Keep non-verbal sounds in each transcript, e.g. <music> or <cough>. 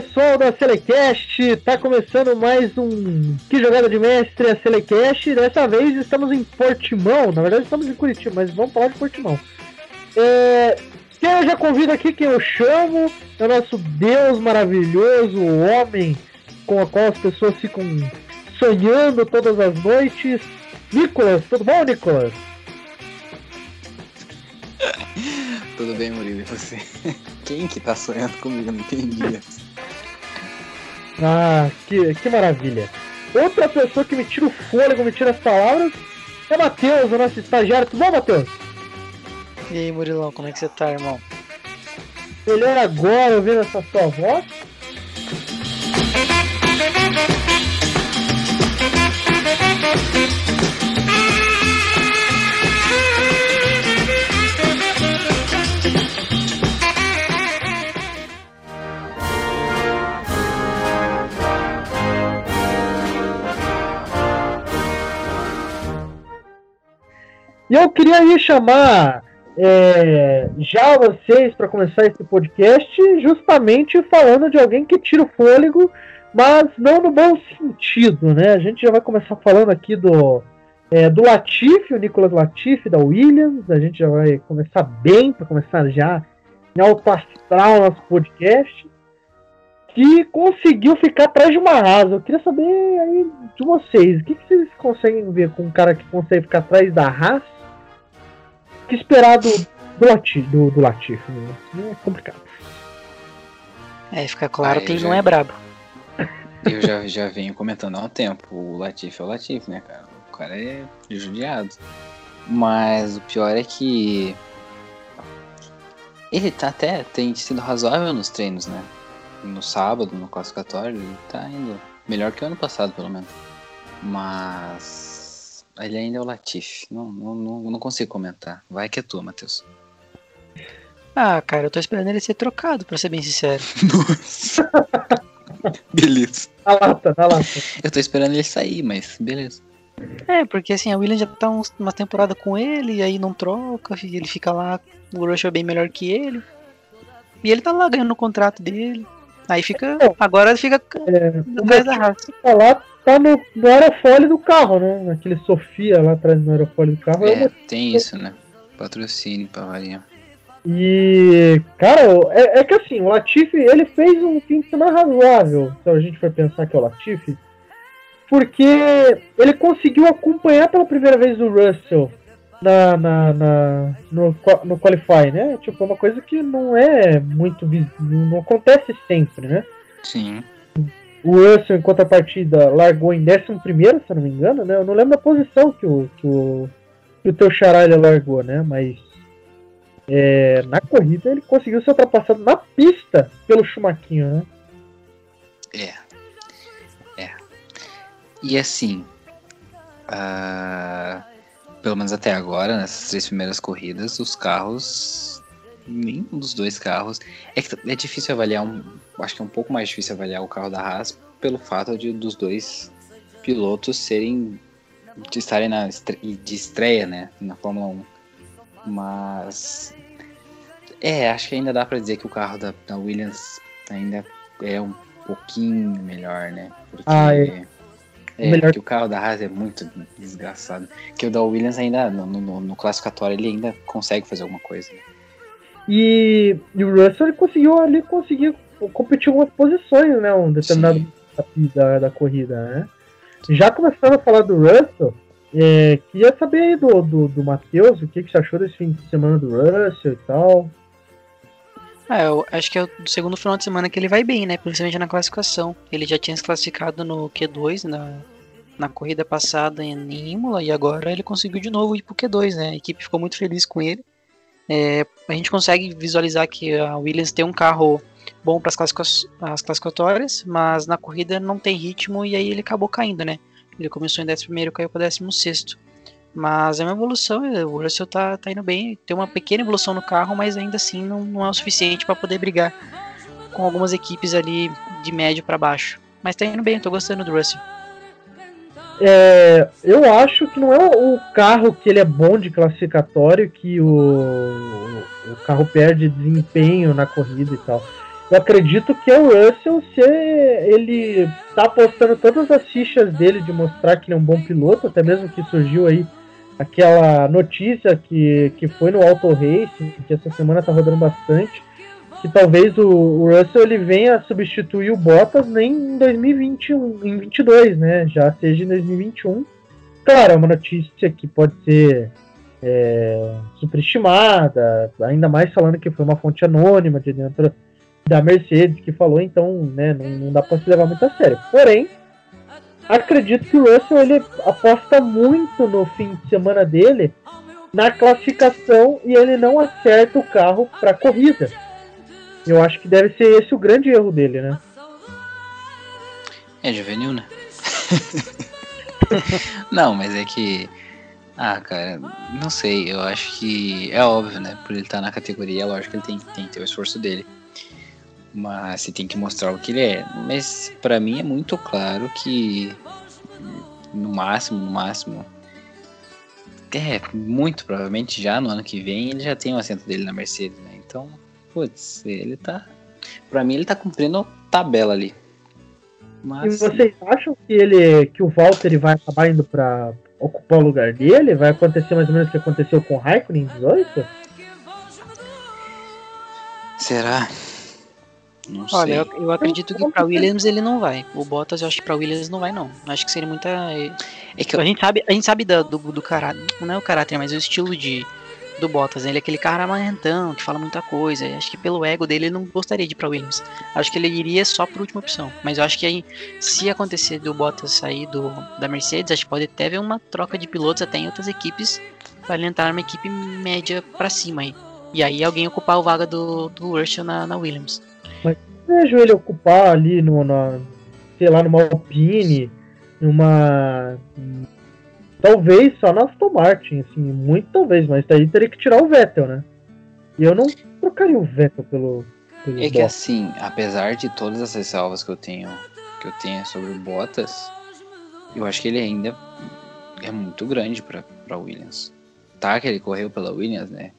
pessoal da Selecast, tá começando mais um Que Jogada de Mestre, a Selecast. Dessa vez estamos em Portimão, na verdade estamos em Curitiba, mas vamos falar de Portimão. É, quem eu já convido aqui, quem eu chamo, é o nosso Deus maravilhoso, o homem com o qual as pessoas ficam sonhando todas as noites. Nicolas, tudo bom, Nicolas? <laughs> Tudo bem, Murilo, e você? <laughs> Quem que tá sonhando comigo? Não entendi. Ah, que, que maravilha. Outra pessoa que me tira o fôlego, me tira as palavras, é Matheus, o nosso estagiário. Tudo bom, Matheus? E aí, Murilão, como é que você tá, irmão? Melhor agora ouvindo essa sua voz. E eu queria aí chamar é, já vocês para começar esse podcast, justamente falando de alguém que tira o fôlego, mas não no bom sentido, né? A gente já vai começar falando aqui do é, do Latifi, o Nicolas Latifi da Williams. A gente já vai começar bem para começar já em alto astral nosso podcast que conseguiu ficar atrás de uma asa. Eu queria saber aí de vocês, o que, que vocês conseguem ver com um cara que consegue ficar atrás da raça que esperar do, do, Latif, do, do Latif. Né? É complicado. É, fica claro ah, que ele já, não é brabo. Eu já, já venho comentando há um tempo. O Latif é o Latif, né, cara? O cara é judiado. Mas o pior é que. Ele tá até tem sido razoável nos treinos, né? No sábado, no classificatório, ele tá indo melhor que o ano passado, pelo menos. Mas ele ainda é o Latif. Não, não, não, não consigo comentar. Vai que é tua, Matheus. Ah, cara, eu tô esperando ele ser trocado, pra ser bem sincero. <laughs> Nossa. beleza. Na lata, na lata. Eu tô esperando ele sair, mas beleza. É, porque assim, a Williams já tá uns, uma temporada com ele, e aí não troca, ele fica lá, o Rush é bem melhor que ele. E ele tá lá ganhando o contrato dele. Aí fica. É. Agora fica é, atrás da raça. Falar tá no, no aerofólio do carro, né? Naquele Sofia lá atrás no aerofólio do carro. É, tem isso, né? Patrocínio pra variar. E, cara, é, é, que assim, o Latifi, ele fez um fim de semana razoável, se a gente for pensar que é o Latifi, porque ele conseguiu acompanhar pela primeira vez o Russell na, na, na no, no Qualify, né? Tipo, é uma coisa que não é muito, não acontece sempre, né? Sim. O Russell, em contrapartida, largou em 11, se eu não me engano, né? Eu não lembro da posição que o, que o, que o teu Charalha largou, né? Mas é, na corrida ele conseguiu ser ultrapassado na pista pelo Chumaquinho, né? É. É. E assim, uh, pelo menos até agora, nessas três primeiras corridas, os carros nenhum dos dois carros. É que é difícil avaliar um. Acho que é um pouco mais difícil avaliar o carro da Haas pelo fato de dos dois pilotos serem. de estarem na de estreia, né? Na Fórmula 1. Mas. É, acho que ainda dá para dizer que o carro da, da, Williams ainda é um pouquinho melhor, né? Porque. Ah, é. É, melhor... que o carro da Haas é muito desgraçado. Que o da Williams ainda, no, no, no classificatório, ele ainda consegue fazer alguma coisa. Né? E, e, o Russell ele conseguiu ali conseguir competir em algumas posições, né? Um determinado da, da corrida, né? Já começando a falar do Russell, é, queria saber aí do, do, do Matheus, o que, que você achou desse fim de semana do Russell e tal. Ah, eu acho que é o segundo final de semana que ele vai bem, né? Principalmente na classificação. Ele já tinha se classificado no Q2 na, na corrida passada em Imola e agora ele conseguiu de novo ir pro Q2, né? A equipe ficou muito feliz com ele. É, a gente consegue visualizar que a Williams tem um carro bom para as classificatórias, mas na corrida não tem ritmo e aí ele acabou caindo, né? Ele começou em 11 e caiu para 16. Mas é uma evolução, o Russell tá, tá indo bem, tem uma pequena evolução no carro, mas ainda assim não, não é o suficiente para poder brigar com algumas equipes ali de médio para baixo. Mas tá indo bem, tô gostando do Russell. É, eu acho que não é o carro que ele é bom de classificatório que o, o carro perde desempenho na corrida e tal. Eu acredito que é o Russell se ele tá apostando todas as fichas dele de mostrar que ele é um bom piloto, até mesmo que surgiu aí aquela notícia que, que foi no Auto Race, que essa semana tá rodando bastante, que talvez o, o Russell ele venha substituir o Bottas nem em 2021, em 22, né? Já seja em 2021. Claro, é uma notícia que pode ser é, superestimada, ainda mais falando que foi uma fonte anônima de dentro da Mercedes que falou, então né, não, não dá para se levar muito a sério. Porém, acredito que o Russell ele aposta muito no fim de semana dele na classificação e ele não acerta o carro para corrida. Eu acho que deve ser esse o grande erro dele, né? É juvenil, né? <laughs> não, mas é que. Ah, cara, não sei. Eu acho que é óbvio, né? Por ele estar na categoria, é lógico que ele tem, tem que ter o esforço dele mas você tem que mostrar o que ele é. Mas para mim é muito claro que no máximo, no máximo, é muito provavelmente já no ano que vem ele já tem o assento dele na Mercedes, né? Então, putz, ele tá, para mim ele tá cumprindo tabela ali. Mas, e vocês acham que ele, que o Walter vai acabar indo para ocupar o lugar dele? Vai acontecer mais ou menos o que aconteceu com o Raikkonen em 18? Será? Não Olha, eu, eu, acredito que para Williams ele não vai. O Bottas eu acho que para Williams não vai não. Acho que seria muita é que eu... a gente sabe, a gente sabe do, do, do caráter, não é o caráter, mas o estilo de do Bottas, né? ele é aquele cara amarrentão, que fala muita coisa. Acho que pelo ego dele ele não gostaria de ir para Williams. Acho que ele iria só por última opção. Mas eu acho que aí, se acontecer do Bottas sair do, da Mercedes, acho que pode até haver uma troca de pilotos até em outras equipes para ele entrar numa equipe média para cima aí. E aí alguém ocupar o vaga do, do Russell na, na Williams. Vejo ele ocupar ali no, na, sei lá, numa Alpine, numa. Talvez só na Aston Martin, assim, muito talvez, mas daí teria que tirar o Vettel, né? E eu não trocaria o Vettel pelo. pelo é que assim, apesar de todas essas salvas que eu tenho que eu tenho sobre o Bottas, eu acho que ele ainda é muito grande para Williams. Tá que ele correu pela Williams, né?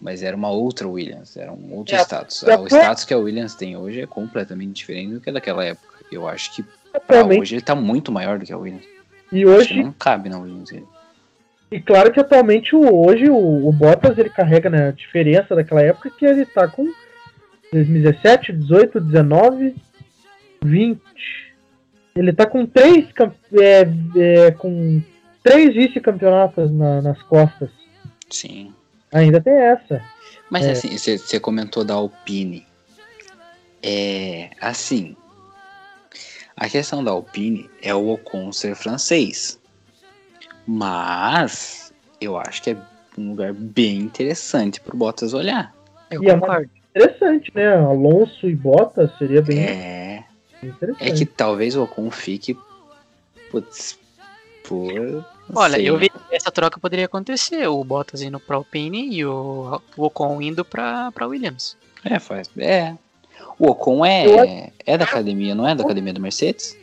Mas era uma outra Williams, era um outro é, status. É, o status que a Williams tem hoje é completamente diferente do que daquela época. Eu acho que hoje ele tá muito maior do que a Williams. E hoje não cabe na Williams ele. E claro que atualmente o, hoje o, o Bottas ele carrega né, a diferença daquela época que ele tá com 2017, 18, 19, 20. Ele tá com três é, é, com três vice-campeonatos na, nas costas. Sim. Ainda tem essa. Mas é. assim, você comentou da Alpine. É assim. A questão da Alpine é o Ocon ser francês. Mas eu acho que é um lugar bem interessante pro Bottas olhar. Eu e concordo. É interessante, né? Alonso e Bottas seria bem, é... interessante. É que talvez o Ocon fique putz, por Olha, eu vi essa troca poderia acontecer, o Bottas indo pra Alpine e o, Ocon indo pra, pra Williams. É, faz. É. O Ocon é, é da academia, não é da academia do Mercedes?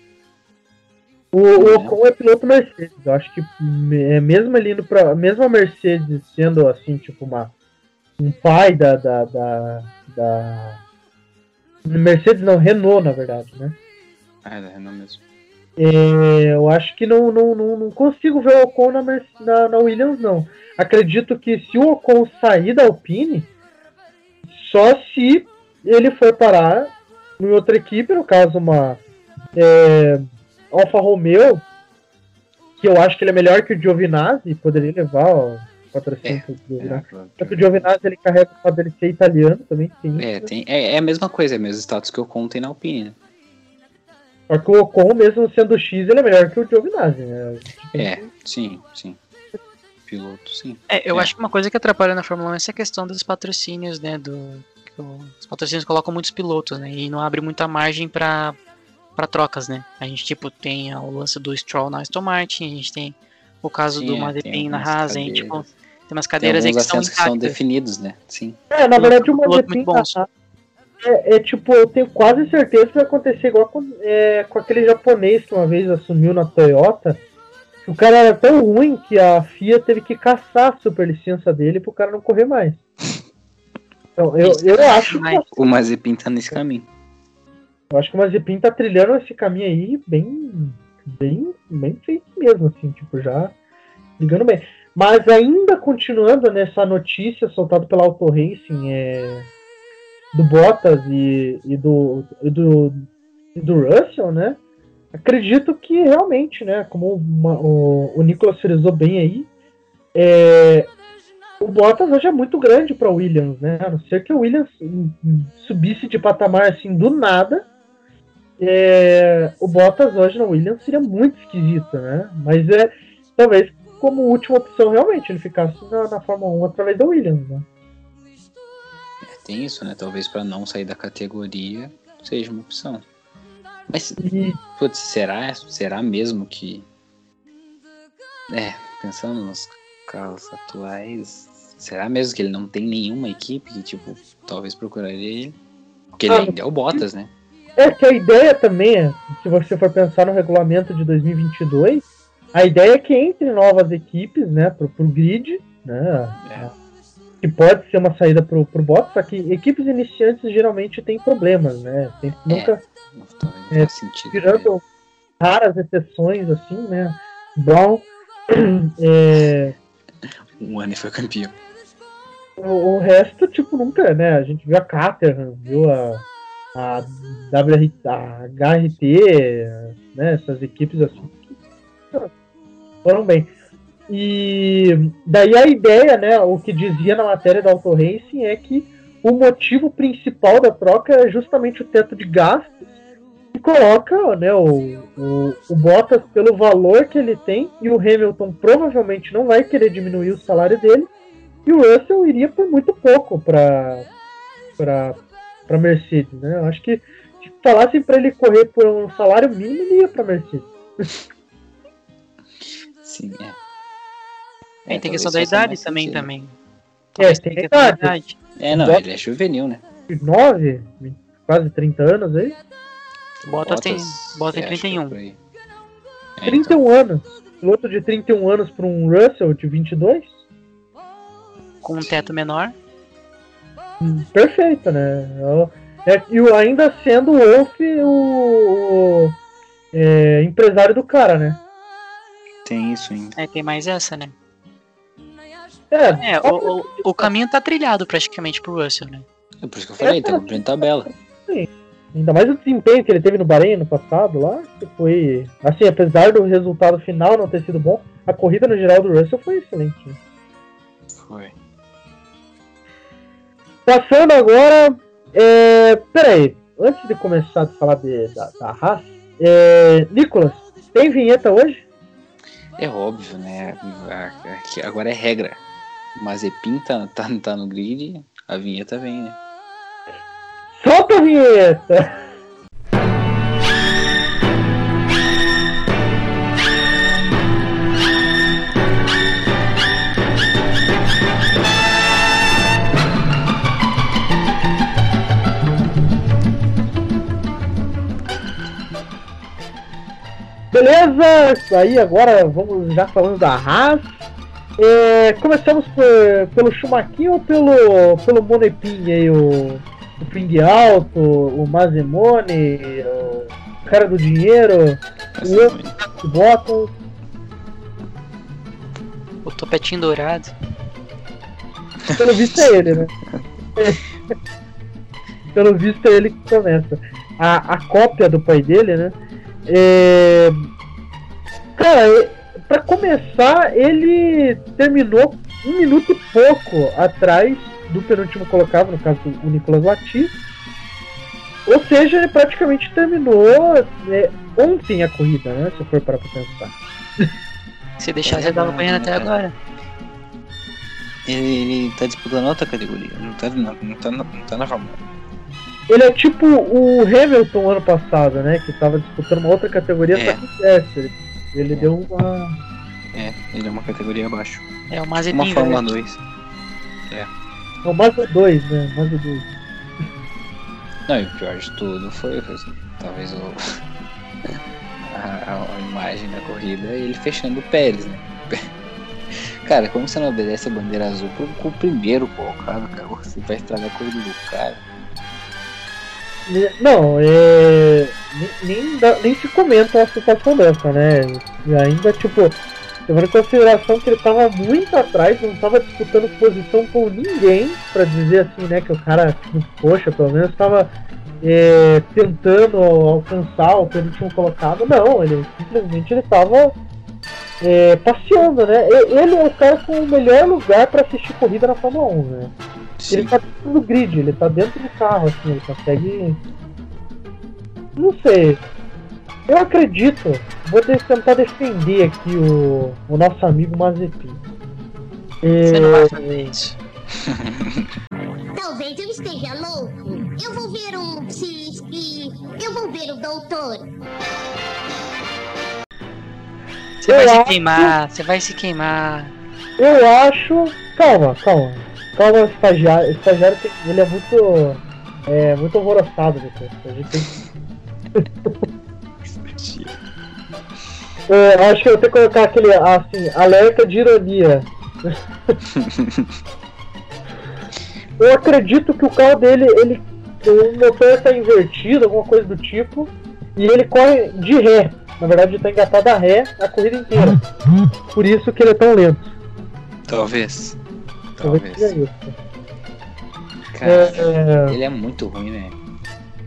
O, o é. Ocon é piloto Mercedes. Eu acho que é, mesmo ele indo pra. Mesmo a Mercedes sendo assim, tipo, uma, um pai da, da, da, da Mercedes não, Renault, na verdade, né? Ah, é da Renault mesmo. É, eu acho que não, não, não, não, consigo ver o Ocon na, na, na, Williams, não. Acredito que se o Ocon sair da Alpine, só se ele for parar em outra equipe, no caso uma é, Alfa Romeo, que eu acho que ele é melhor que o Giovinazzi, poderia levar o patrocínio é, do. É, o Giovinazzi ele carrega o fato dele ser italiano também. É, tem, é, é, a mesma coisa, é o mesmo status que o Ocon tem na Alpine, né? Só que o Ocon, mesmo sendo X, ele é melhor que o Giovinazzi, né? É, sim, sim. Piloto, sim. É, eu é. acho que uma coisa que atrapalha na Fórmula 1 é essa questão dos patrocínios, né? Do, os patrocínios colocam muitos pilotos, né? E não abre muita margem para para trocas, né? A gente tipo tem o lance do Stroll na Aston Martin, a gente tem o caso Sim, do é, Mazepin na Haas, a gente tipo, tem umas cadeiras tem aí que são, que são definidos, né? Sim. É, na verdade o Mazepin na Haas é, é, tipo, eu tenho quase certeza que vai acontecer igual com, é, com aquele japonês que uma vez assumiu na Toyota. Que o cara era tão ruim que a FIA teve que caçar a super licença dele pro cara não correr mais. Então, eu, eu acho Mas- O Mazepin tá nesse caminho. Eu acho que o Mazepin tá trilhando esse caminho aí bem, bem, bem feito mesmo, assim, tipo, já ligando bem. Mas ainda continuando nessa notícia soltada pela Auto Racing é, do Bottas e, e do, e do, e do Russell, né? Acredito que realmente, né, como uma- o, o Nicolas frisou bem aí, é, o Bottas hoje é muito grande para Williams, né? A não ser que o Williams subisse de patamar assim do nada, é, o Bottas hoje na Williams seria muito esquisito, né? Mas é talvez como última opção realmente ele ficasse na, na Fórmula 1 através da Williams, né? Tem isso, né? Talvez pra não sair da categoria seja uma opção. Mas, E putz, será, será mesmo que. É, pensando nos carros atuais, será mesmo que ele não tem nenhuma equipe que, tipo, talvez procuraria ele? Porque ele Ah, ainda é o Bottas, né? é que a ideia também, é, se você for pensar no regulamento de 2022, a ideia é que entre novas equipes, né, pro, pro grid, né, É. que pode ser uma saída pro, pro Bottas, só que equipes iniciantes geralmente têm problemas, né, nunca Não, Talvez É, não faz sentido. né? tirando raras exceções, assim, né, Brown, <clears throat> é, Um ano foi campeão. O, o resto, tipo, nunca, né? A gente viu a Caterham, viu a, a, WR, a HRT, né? Essas equipes assim foram bem. E daí a ideia, né? O que dizia na matéria da Auto Racing é que o motivo principal da troca é justamente o teto de gastos e coloca né, o, o, o Bottas pelo valor que ele tem e o Hamilton provavelmente não vai querer diminuir o salário dele e o Russell iria por muito pouco para para Mercedes, né? Eu acho que se falassem para ele correr por um salário mínimo, ele ia para Mercedes. Sim, é. É, É, tem talvez questão da idade também, sentido. também. É, tem da idade. idade. É, não, ele é juvenil, né? 9, quase 30 anos aí. Bottas tem, tem é, que é 31. por aí. É, então, 31 anos. Piloto de 31 anos para um Russell de 22? Com um teto menor. Hum, Perfeito, né? É, e o- ainda sendo o Wolf o, o, é, empresário do cara, né? tem isso ainda. É, tem mais essa, né? É, É, o, o, o caminho tá trilhado praticamente pro Russell, né? É por isso que eu falei, tá cumprindo tabela. Ainda mais o desempenho que ele teve no Bahrein no passado lá, que foi. Assim, apesar do resultado final não ter sido bom, a corrida no geral do Russell foi excelente. né? Foi. Passando agora. É, peraí, antes de começar a falar de, da, da Haas, é, Nicolas, tem vinheta hoje? É óbvio, né? A- que Agora é regra. Mazepin tá, <laughs> tá, tá no grid, a vinheta vem, né? Solta a vinheta! Beleza, isso aí agora vamos já falando da Haas. É, começamos por- pelo Schumacher ou pelo, pelo Monepin aí, o, o Ping Alto, o Mazemone, o cara do dinheiro, Essa Eu- foi. o Bottas. O topetinho dourado. Pelo visto é ele, né? <laughs> Pelo visto é ele que começa. A, a cópia do pai dele, né? É... Cara, pra começar, ele terminou um minuto e pouco atrás do penúltimo colocado, no caso o Nicolas Latifi. Ou seja, ele praticamente terminou é, ontem a corrida, né? Se for parar pra pensar. Se deixar, você tava correndo até agora. Ele, ele tá disputando outra categoria, não tá, não, não tá, na- não tá na Fórmula Ele é tipo o Hamilton ano passado, né? Que tava disputando uma outra categoria, É. só que esquece. Ele, ele deu uma. 1. É, ele é uma categoria abaixo. É o Uma Mazepin, Fórmula velho. 2. Não, mais o 2, né? Mais o 2. Não, e o pior de tudo foi, foi assim, talvez o, <laughs> a, a- a imagem da corrida ele fechando o Pérez, né? <laughs> Cara, como você não obedece a bandeira azul pro, pro primeiro colocado, cara? Você vai estragar a corrida do cara. Não, é... nem, nem, se comenta uma situação dessa, né? E ainda, tipo, levando em consideração que ele tava muito atrás, não tava disputando posição com ninguém, pra dizer assim, né, que o cara, tipo, poxa, pelo menos tava é, tentando alcançar o que ele tinha colocado. Não, ele simplesmente ele tava é, passeando, né? Ele é o cara com o melhor lugar pra assistir corrida na Fórmula 1, né? Ele Sim. tá dentro do grid, ele tá dentro do carro, assim, ele consegue. Não sei. Eu acredito, vou de- tentar defender aqui o, o nosso amigo Mazepin. Você É, não vai fazer isso. <laughs> Talvez eu esteja louco. Eu vou ver um cisque. Eu vou ver o doutor. Você Eu vai se acho- queimar, você vai se queimar. eu acho. Calma, calma. Calma, estagiário. Estagiário tem- ele é muito. É muito alvoroçado depois. A gente tem <laughs> É, eu acho que eu vou ter que colocar aquele, assim, alerta de ironia. <laughs> eu acredito que o carro dele, ele, o motor tá invertido, alguma coisa do tipo, e ele corre de ré. Na verdade, ele tá engatado a ré a corrida inteira. Por isso que ele é tão lento. Talvez. Talvez. Cara, É, é, ele é muito ruim, né?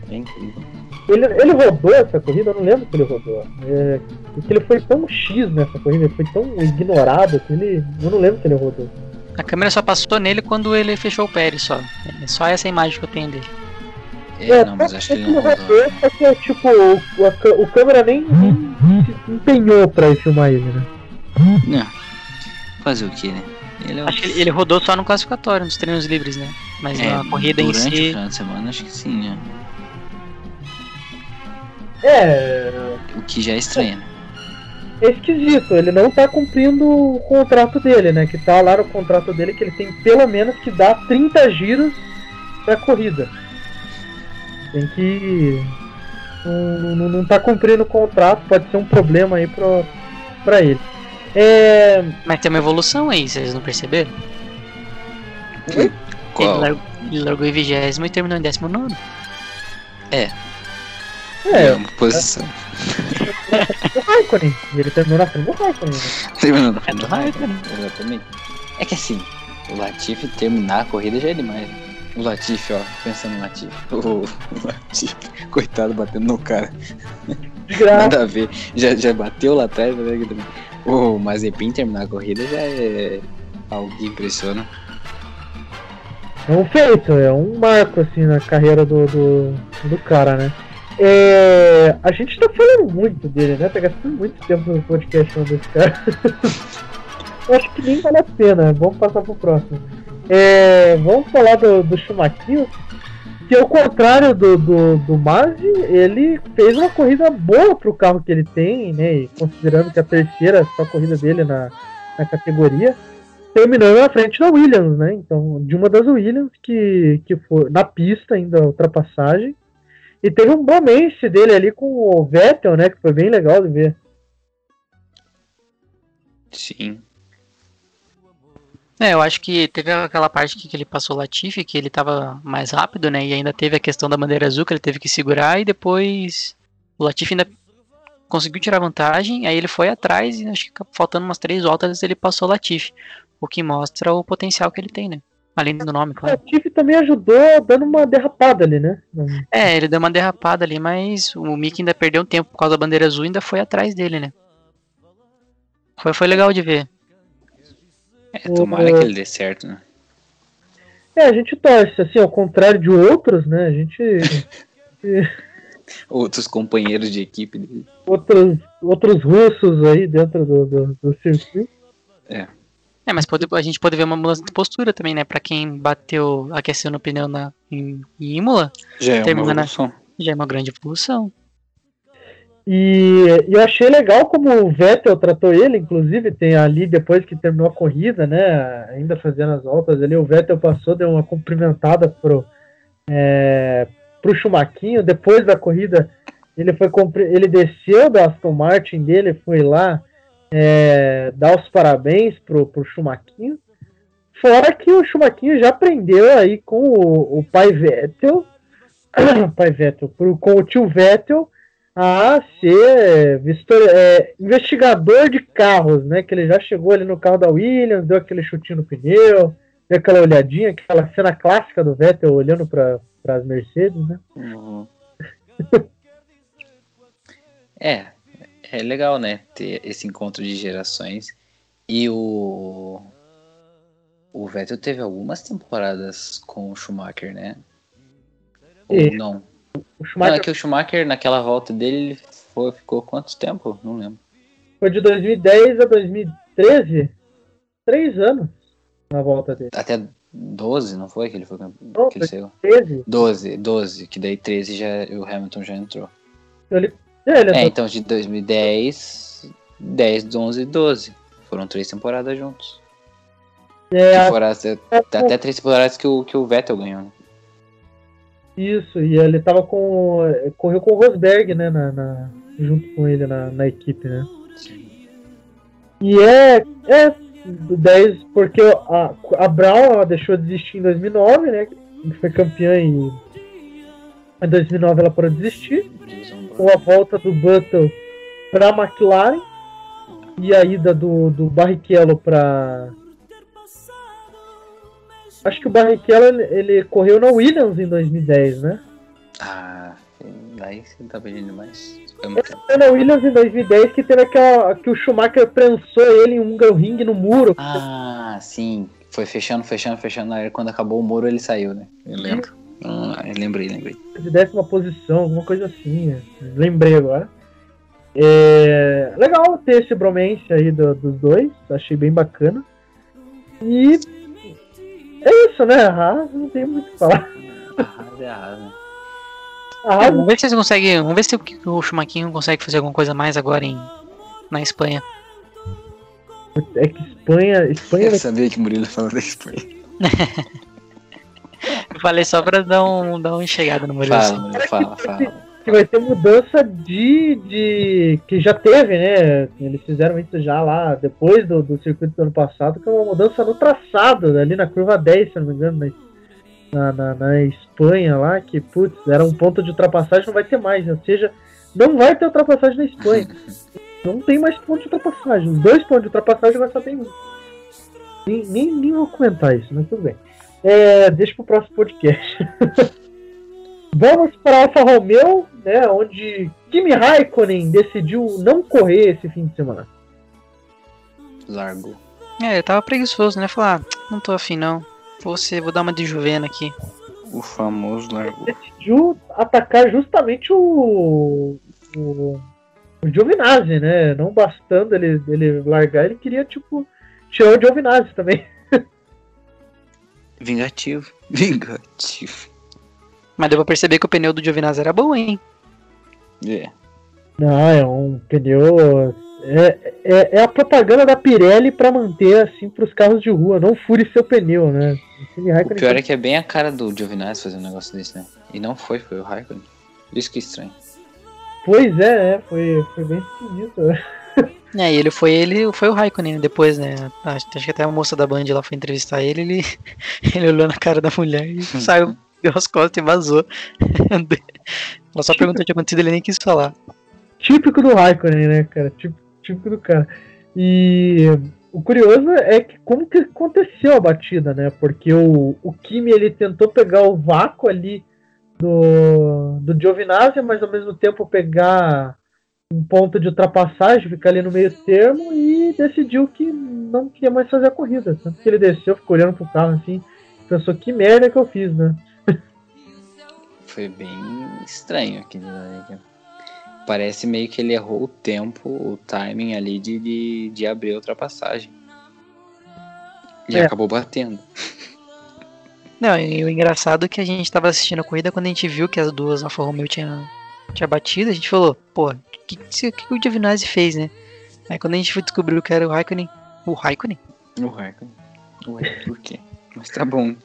É incrível. ele, ele rodou essa corrida, eu não lembro que ele rodou. É, porque ele foi tão X nessa corrida, ele foi tão ignorado que ele. Eu não lembro que ele rodou. A câmera só passou nele quando ele fechou o Pérez só. É só essa imagem que eu tenho dele. É, não, mas acho que ele não rodou. Só que, tipo, o, a o câmera nem, nem se empenhou pra filmar ele, né? Não. Fazer o que, né? Ele é um... Acho que ele, ele rodou só no classificatório, nos treinos livres, né? Mas é, na corrida em durante si. de semana, acho que sim, né? É. O que já é estranho, né? É esquisito, ele não tá cumprindo o contrato dele, né? Que tá lá no contrato dele que ele tem pelo menos que dar 30 giros pra corrida. Tem que. Não, não, não tá cumprindo o contrato, pode ser um problema aí pro, pra ele. É. Mas tem uma evolução aí, vocês não perceberam? Ele Qual? largou, ele largou em vigésimo e terminou em décimo nono. É, É uma posição. o Raikkonen. E ele terminou na frente do Raikkonen. Né? No É fundo do Raikkonen. Exatamente. É que assim, o Latifi terminar a corrida já é demais. O Latifi, ó, pensando no Latifi. <laughs> O, o Latifi, coitado, batendo no cara. Nada a ver. Já, já bateu lá atrás, mas aqui também. O Mazepin terminar a corrida já é algo que impressiona. É um feito, é um marco assim na carreira do, do, do cara, né? É, a gente tá falando muito dele, né? Tá gastando muito tempo no podcast falando desse cara. <laughs> Eu acho que nem vale a pena, vamos passar pro próximo. É, vamos falar do, do Schumacher, que ao contrário do, do, do Mazzi, ele fez uma corrida boa pro carro que ele tem, né? E considerando que a terceira só corrida dele na, na categoria terminando na frente da Williams, né? Então, de uma das Williams que, que foi na pista ainda ultrapassagem. E teve um bromance dele ali com o Vettel, né? Que foi bem legal de ver. Sim. É, eu acho que teve aquela parte que, que ele passou o Latifi, que ele tava mais rápido, né? E ainda teve a questão da bandeira azul, que ele teve que segurar, e depois o Latifi ainda conseguiu tirar vantagem, aí ele foi atrás, e acho que faltando umas três voltas ele passou o Latifi. O que mostra o potencial que ele tem, né? Além do nome, O claro. Latifi também ajudou dando uma derrapada ali, né? É, ele deu uma derrapada ali, mas o Mick ainda perdeu um tempo por causa da bandeira azul e ainda foi atrás dele, né? Foi, foi legal de ver. É, <laughs> tomara que ele dê certo, né? É, a gente torce, assim, ao contrário de outros, né? A gente. <laughs> <laughs> Outros companheiros de equipe dele. outros, outros russos aí dentro do, do, do circuito. É, mas pode, a gente pode ver uma mudança de postura também, né? Pra quem bateu, aqueceu no pneu na, em, em Imola, Já é uma evolução. já é uma grande evolução. E, e eu achei legal como o Vettel tratou ele, inclusive tem ali depois que terminou a corrida, né? Ainda fazendo as voltas ali, o Vettel passou, deu uma cumprimentada pro, é, pro Chumaquinho. Depois da corrida, ele foi ele desceu da Aston Martin dele, foi lá é, dar os parabéns pro, pro Chumaquinho. Fora que o Chumaquinho já aprendeu aí com o, o pai Vettel, <coughs> pai Vettel, pro, com o tio Vettel, a ser vistor, é, investigador de carros, né? Que ele já chegou ali no carro da Williams, deu aquele chutinho no pneu, deu aquela olhadinha, aquela cena clássica do Vettel olhando para as Mercedes, né? Uhum. <laughs> é, é legal, né? Ter esse encontro de gerações. E o. O Vettel teve algumas temporadas com o Schumacher, né? Ou É. não? O Não, Schumacher é que o Schumacher, naquela volta dele, ele foi, ficou quanto tempo? Não lembro. foi de 2010 a 2013, três anos na volta dele. Até 12, não foi que ele foi Não, que ele foi- saiu? 13, 12, 12, que daí 13 já, o Hamilton já entrou. ele, é, ele É, entrou- então de 2010, 10, 11 e 12. Foram três temporadas juntos. é, Temporadas, até três temporadas que o, que o Vettel ganhou. né? Isso, e ele tava com. Correu com o Rosberg, né? Na, na- junto com ele na, na equipe, né? E é. É. Do 10, porque a, a Brown deixou de desistir em 2009, né? Foi campeã e. Em 2009 ela parou de desistir. Com a volta do Button pra McLaren. E a ida do, do Barrichello pra. Acho que o Barrichello ele, correu na Williams em 2010, né? Ah, daí você tá pedindo tempo. Foi na Williams em 2010 que teve aquela. que o Schumacher prensou ele em um ring no muro. Ah, sim. Foi fechando, fechando, fechando. Aí quando acabou o muro ele saiu, né? Eu lembro. Ah, eu lembrei, lembrei. de décima posição, alguma coisa assim. né? Lembrei agora. É, legal ter esse bromance aí do- dos dois, achei bem bacana. E é isso, né? A Haas não tem muito o que falar. Arrasa é arrasa, né? É, vamos ver se vocês conseguem. Vamos ver se o, o Chumaquinho consegue fazer alguma coisa mais agora em, na Espanha. é que Espanha. Espanha Eu sabia que o Murilo falou da Espanha. <laughs> Eu falei só pra dar, um, dar uma enxergada no Murilo. Fala, assim. Fala, fala. Que vai ter mudança de, de. que já teve, né? Eles fizeram isso já lá depois do, do circuito do ano passado, que é uma mudança no traçado, ali na curva 10, se não me engano, na, na, na Espanha lá, que putz, era um ponto de ultrapassagem, não vai ter mais, ou seja, não vai ter ultrapassagem na Espanha. Não tem mais ponto de ultrapassagem. Dois pontos de ultrapassagem agora só tem um. Nem, nem, nem vou comentar isso, mas tudo bem. É, deixa pro próximo podcast. <laughs> Vamos para Alfa Romeo, né, onde Kimi Raikkonen decidiu não correr esse fim de semana. Largou. É, eu tava preguiçoso, né? Falar, ah, não tô afim não. Vou, ser, vou dar uma de Juvena aqui. O famoso largou. Decidiu atacar justamente o, o, o Giovinazzi, né? Não bastando ele, ele largar, ele queria, tipo, tirar o Giovinazzi também. <laughs> Vingativo. Vingativo. Mas deu pra perceber que o pneu do Giovinazzi era bom, hein? É. Não, é um pneu. É, é, é a propaganda da Pirelli para manter assim para os carros de rua. Não fure seu pneu, né? O pior é que é bem a cara do Giovinazzi fazer um negócio desse, né? E não foi, foi o Raikkonen. Isso que é estranho. Pois é, é, foi, foi bem esquisito. né? <laughs> É, e ele foi ele, foi o Raikkonen depois, né? Acho, acho que até a moça da Band lá foi entrevistar ele, ele, <laughs> ele olhou na cara da mulher e <laughs> saiu, deu as costas e vazou. Ela só perguntou o que acontecido, ele nem quis falar. Típico do Raikkonen, né, cara? Típico, típico do cara. E o curioso é que como que aconteceu a batida, né? Porque o, o Kimi ele tentou pegar o vácuo ali do, do Giovinazzi, mas ao mesmo tempo pegar um ponto de ultrapassagem, ficar ali no meio termo e decidiu que não queria mais fazer a corrida. Tanto que ele desceu, ficou olhando pro carro assim, pensou que merda que eu fiz, né? Foi bem estranho aquele né? Parece meio que ele errou o tempo, o timing ali de, de, de abrir a ultrapassagem. E É. acabou batendo. Não, e o engraçado é que a gente tava assistindo a corrida quando a gente viu que as duas Alfa Romeo tinha, tinha batido, a gente falou, pô, o que, que, que o Giovinazzi fez, né? Aí quando a gente foi descobrir que era o Raikkonen, o Raikkonen? O Raikkonen. Ué, por quê? Mas tá bom.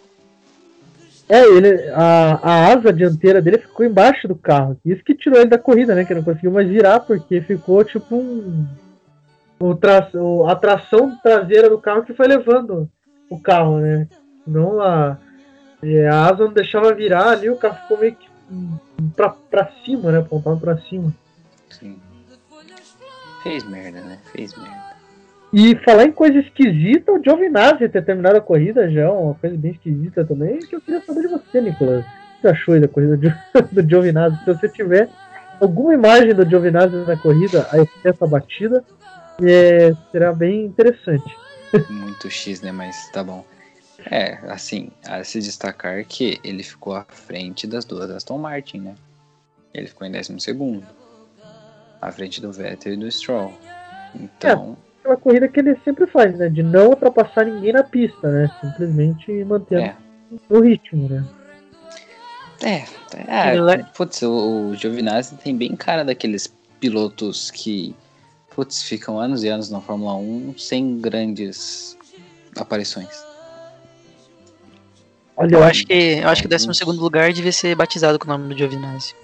É, ele, a, a asa dianteira dele ficou embaixo do carro. Isso que tirou ele da corrida, né? Que não conseguiu mais virar, porque ficou tipo um. o tra... a tração traseira do carro que foi levando o carro, né? Não a, a asa não deixava virar ali, o carro ficou meio que hum, pra, pra cima, né? Apontado pra cima. Sim. Fez merda, né? Fez merda. E falar em coisa esquisita, o Giovinazzi ter terminado a corrida já, é uma coisa bem esquisita também, que eu queria saber de você, Nicolas. O que você achou aí da corrida <laughs> do, Giovinazzi? Se você tiver alguma imagem do Giovinazzi na corrida, aí essa batida, é, será bem interessante. Muito X, né? Mas tá bom. É, assim, a se destacar que ele ficou à frente das duas Aston Martin, né? Ele ficou em 12 segundo. À frente do Vettel e do Stroll. Então, Aquela corrida que ele sempre faz, né? De não ultrapassar ninguém na pista, né? Simplesmente mantendo é. o ritmo, né? É, é, Ele- putz, o, o Giovinazzi tem bem cara daqueles pilotos que, putz, ficam anos e anos na Fórmula 1 sem grandes aparições. Olha, Eu acho que eu acho que o 12 segundo lugar devia ser batizado com o nome do Giovinazzi.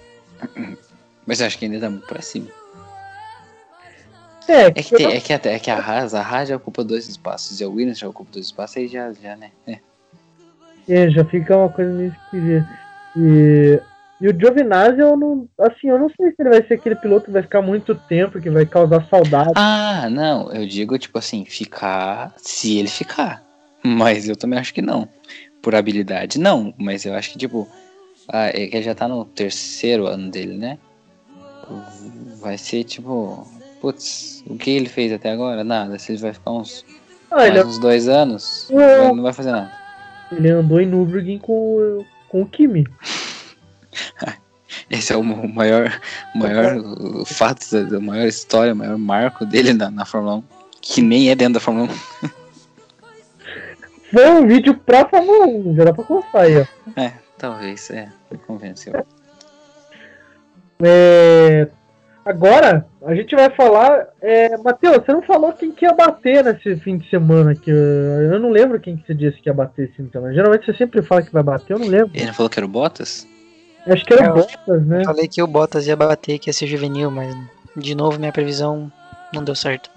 Mas eu acho que ainda tá muito pra cima. É, É que, tem- é que, até, é que a Haas, a Haas já ocupa dois espaços e a Williams já ocupa dois espaços, aí já, já né? É. É, já fica uma coisa meio esquisita. E, e o Giovinazzi, eu não. Assim, eu não sei se ele vai ser aquele piloto que vai ficar muito tempo, que vai causar saudade. Ah, não, eu digo, tipo assim, ficar se ele ficar. Mas eu também acho que não. Por habilidade, não. Mas eu acho que, tipo, ah, é que já tá no terceiro ano dele, né? Vai ser, tipo, putz, o que ele fez até agora? Nada. Se ele vai ficar uns, Ah, uns dois anos, vai- não vai fazer nada. ele andou em Nürburgring com, com o Kimi. <laughs> Esse é o maior, maior o fato, da maior história, o maior marco dele na, na Fórmula 1. Que nem é dentro da Fórmula 1. Foi um vídeo pra Fórmula 1, já dá pra constar aí, ó. É, talvez, é, convenceu. É, agora, a gente vai falar. É, Matheus, você não falou quem que ia bater nesse fim de semana aqui. Eu não lembro quem que você disse que ia bater esse fim de semana. Geralmente você sempre fala que vai bater, eu não lembro. Ele não falou que era o Bottas? Acho que era É, o Bottas, né? Falei que o Bottas ia bater, que ia ser juvenil, mas de novo minha previsão não deu certo.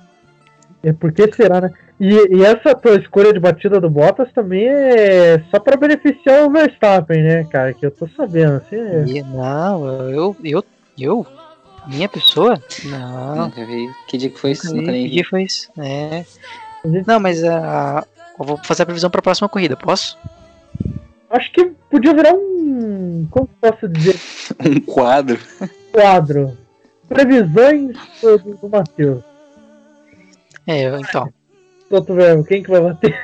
É porque será, né? E, e essa tua escolha de batida do Bottas também é só pra beneficiar o Verstappen, né, cara? Que eu tô sabendo. Assim, é- E, não, eu, eu, eu, minha pessoa? Não, Nunca vi. Que dia que foi isso? nunca vi, que dia foi isso? É. Não, mas a, eu vou fazer a previsão pra próxima corrida, posso? Acho que podia virar um. Como que posso dizer? <laughs> Um quadro. Quadro. Previsões do, do Matheus. É, eu- então. Toto Verbo, quem que vai bater?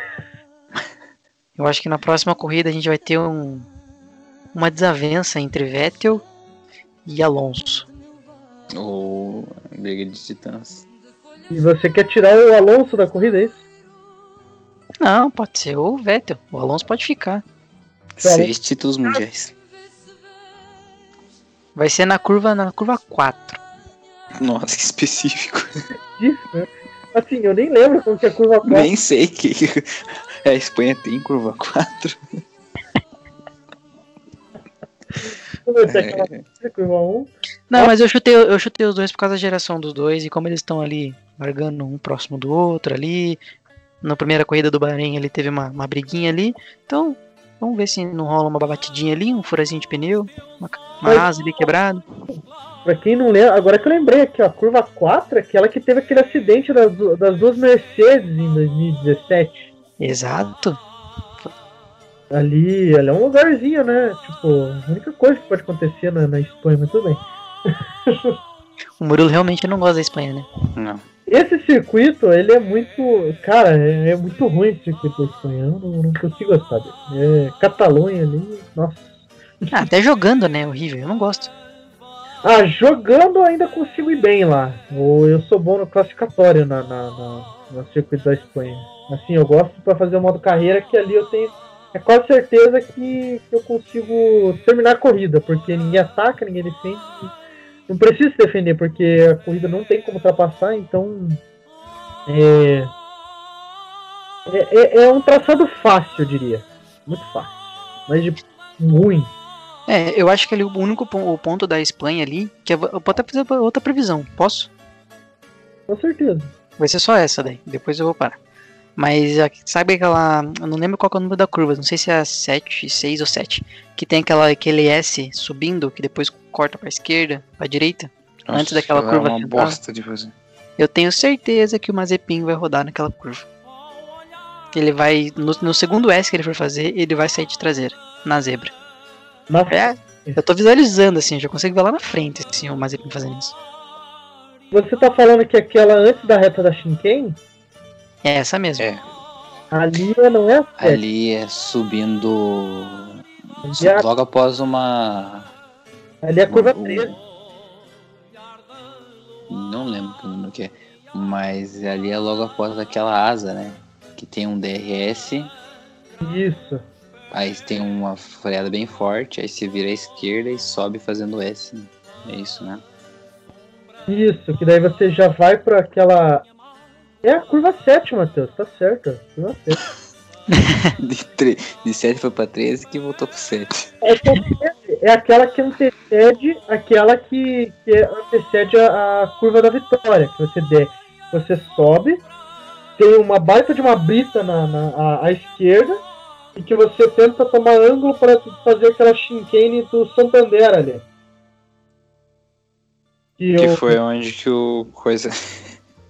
Eu acho que na próxima corrida a gente vai ter um, uma desavença entre Vettel e Alonso. Ou briga de titãs. E você quer tirar o Alonso da corrida, é isso? Não, pode ser o Vettel. O Alonso pode ficar. Seis títulos mundiais. Vai ser na curva na curva 4. Nossa, que específico. Isso, né? Assim, eu nem lembro como que é a curva 4. Nem sei que <laughs> a Espanha tem curva 4. Como é que é aquela curva 1. Não, mas eu chutei, eu chutei os dois por causa da geração dos dois e como eles estão ali largando um próximo do outro ali. Na primeira corrida do Bahrein ele teve uma, uma briguinha ali. Então, vamos ver se não rola uma batidinha ali, um furazinho de pneu, uma, uma asa ali quebrada. Pra quem não lembra, agora que eu lembrei aqui, ó, a curva 4 é aquela que teve aquele acidente das, das duas Mercedes em 2017. Exato. Ali, ali é um lugarzinho, né? Tipo, a única coisa que pode acontecer na, na Espanha, mas tudo bem. O Murilo realmente não gosta da Espanha, né? Não. Esse circuito, ele é muito. Cara, é, é muito ruim esse circuito da Espanha. Eu não, não consigo gostar dele. É Catalunha ali, nossa. Ah, até jogando, né? Horrível, eu não gosto. Ah, jogando eu ainda consigo ir bem lá. Ou eu sou bom no classificatório na, na, na- no circuito da Espanha. Assim, eu gosto pra fazer o modo carreira, que ali eu tenho. É quase certeza que, que eu consigo terminar a corrida, porque ninguém ataca, ninguém defende. Não preciso se defender, porque a corrida não tem como ultrapassar, então. É. É, é- é um traçado fácil, eu diria. Muito fácil. Mas de ruim. É, eu acho que ali o único pon- o ponto da Espanha ali, que eu vou vou até fazer outra previsão, posso? Com certeza. Vai ser só essa daí. Depois eu vou parar. Mas sabe aquela. Eu não lembro qual é o número da curva. Não sei se é a 7, 6 ou 7. Que tem aquela, aquele S subindo, que depois corta pra esquerda, pra direita. Antes daquela Nossa, curva É uma final. bosta de fazer. Eu tenho certeza que o Mazepin vai rodar naquela curva. Ele vai. No, no segundo S que ele for fazer, ele vai sair de traseira. Na zebra. Mas É. Eu tô visualizando assim, eu já consigo ver lá na frente assim, o Mazepin fazendo isso. você tá falando que aquela antes da reta da Shinken, É essa mesmo. É, ali não é a sete. ali é subindo. É, Logo após uma. Ali é a curva o- 13. Não lembro que número que é. Mas ali é logo após aquela asa, né? Que tem um DRS, Isso. aí tem uma freada bem forte, aí se vira à esquerda e sobe fazendo S. É isso, né? Isso, que daí você já vai pra aquela. É a curva 7, Matheus, tá certo. Curva 7. <laughs> De, tre- de 7 foi pra 13 que voltou pro 7. É, é aquela que antecede aquela que, que antecede a, a curva da vitória. Que você der, você sobe, tem uma baita de uma brita na, na à, à esquerda e que você tenta tomar ângulo para fazer aquela chicane do Santander ali. Que, Que eu- foi onde que o coisa.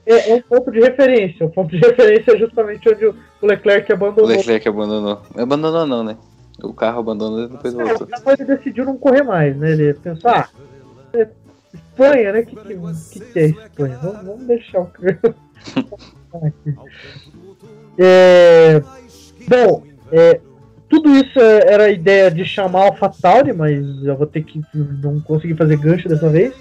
é, é um ponto de referência. O ponto de referência é justamente onde o o Leclerc O abandonou. Leclerc abandonou. Abandonou não, né? O carro abandonou e depois É, voltou. o Samuel, ele decidiu não correr mais, né? Ele pensou, ah, é Espanha, né? O que, que, que, é Espanha? Vamos, vamos deixar o <laughs> aqui. É, bom, é, tudo isso é- era a ideia de chamar AlphaTauri, mas eu vou ter que não conseguir fazer gancho dessa vez.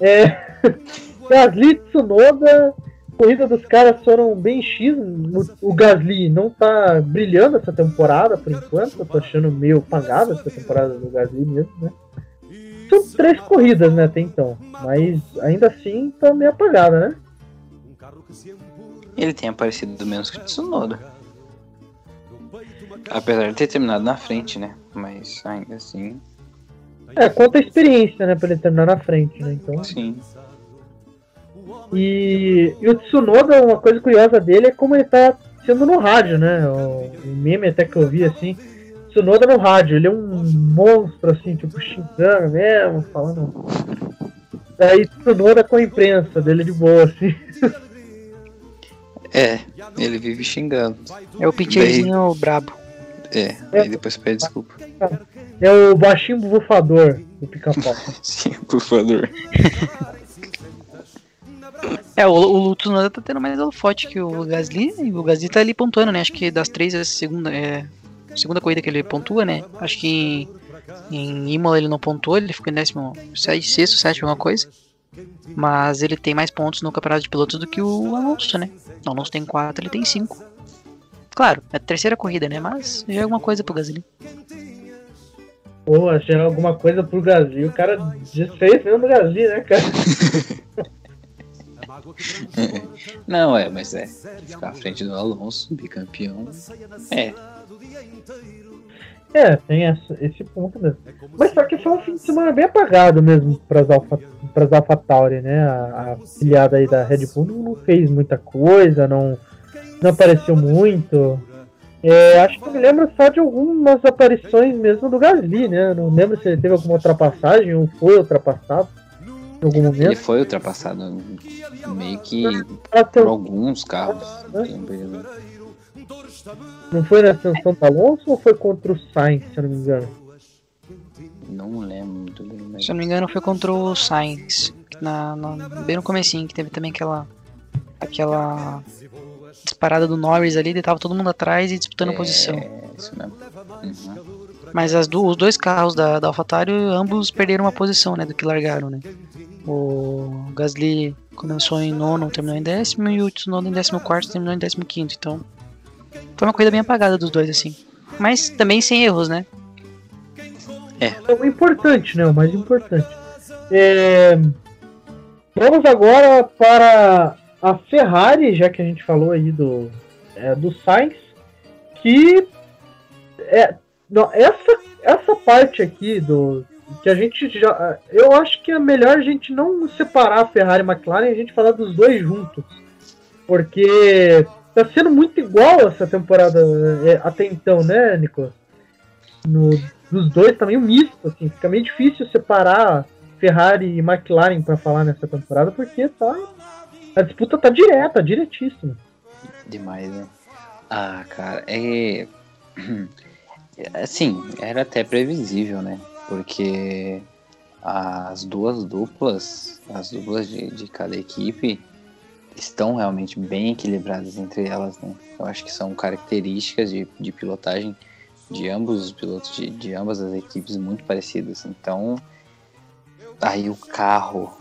É, <laughs> Gasly Tsunoda, corrida dos caras foram bem X. O, o Gasly não tá brilhando essa temporada, por enquanto. Eu tô achando meio apagada essa temporada do Gasly mesmo, né? São três corridas, né, até então. Mas ainda assim tá meio apagada, né? Ele tem aparecido menos que o Tsunoda. Apesar de ter terminado na frente, né? Mas ainda assim, É, conta a experiência, né, pra ele terminar na frente, né? Então. sim. E, e o Tsunoda, uma coisa curiosa dele é como ele tá sendo no rádio, né? O, o meme até que eu vi assim. Tsunoda no rádio, ele é um monstro, assim, tipo, xingando mesmo, falando. Aí Tsunoda com a imprensa dele de boa, assim. É, ele vive xingando. É o pincheirzinho brabo. É, aí depois pede desculpa. É o baixinho bufador do pica-pau. <laughs> Sim, por favor. <laughs> É, o, o Tsunoda tá tendo mais holofote que o Gasly, e o Gasly tá ali pontuando, né? Acho que das três é a segunda, é, a segunda corrida que ele pontua, né? Acho que em, em Imola ele não pontuou, ele ficou em décimo, sexto, sétimo, alguma coisa. Mas ele tem mais pontos no campeonato de pilotos do que o Alonso, né? O Alonso tem quatro, ele tem cinco. Claro, é a terceira corrida, né? Mas já é alguma coisa pro Gasly. Pô, achei alguma coisa pro Gasly. O cara desfez mesmo do Gasly, né, cara? <laughs> <laughs> Não, é, mas é. Ficar à frente do Alonso, bicampeão. É, É, tem essa- esse ponto mesmo. Mas só que foi um fim de semana bem apagado mesmo pras Alpha, pras Alpha Tauri, né? A, a filiada aí da Red Bull não, não fez muita coisa, não, não apareceu muito. É, acho que eu me lembro só de algumas aparições mesmo do Gasly, né? Não lembro se ele teve alguma ultrapassagem ou foi ultrapassado em algum ele momento. foi ultrapassado meio que Ah, por tem- alguns carros. Não foi na ascensão do Alonso ou foi contra o Sainz, se eu não me engano? Não lembro muito bem, mas. Se eu não me engano, foi contra o Sainz. Na, na- bem no comecinho, que teve também aquela. Aquela disparada do Norris ali, ele tava todo mundo atrás e disputando a posição. É, isso mesmo. Uhum. Mas as du- os dois carros da, da AlphaTauri, ambos perderam uma posição, né, do que largaram, né. O Gasly começou em nono, terminou em décimo, e o Tsunoda em décimo quarto, terminou em décimo quinto, então... Foi uma corrida bem apagada dos dois, assim. Mas também sem erros, né. É o importante, né? O mais importante. É, Vamos agora para a Ferrari, já que a gente falou aí do, é, do Sainz, que é, não, essa, essa parte aqui do que a gente já. Eu acho que é melhor a gente não separar a Ferrari e McLaren e a gente falar dos dois juntos. Porque tá sendo muito igual essa temporada é, até então, né, Nicolas? No, dos dois tá meio misto, assim, fica meio difícil separar Ferrari e McLaren para falar nessa temporada, porque tá. A disputa tá direta, diretíssima. Demais, né? Ah, cara, é. <clears throat> Assim, era até previsível, né? Porque as duas duplas, as duplas de, de cada equipe, estão realmente bem equilibradas entre elas, né? Eu acho que são características de, de pilotagem de ambos os pilotos, de, de ambas as equipes muito parecidas. Então, aí o carro,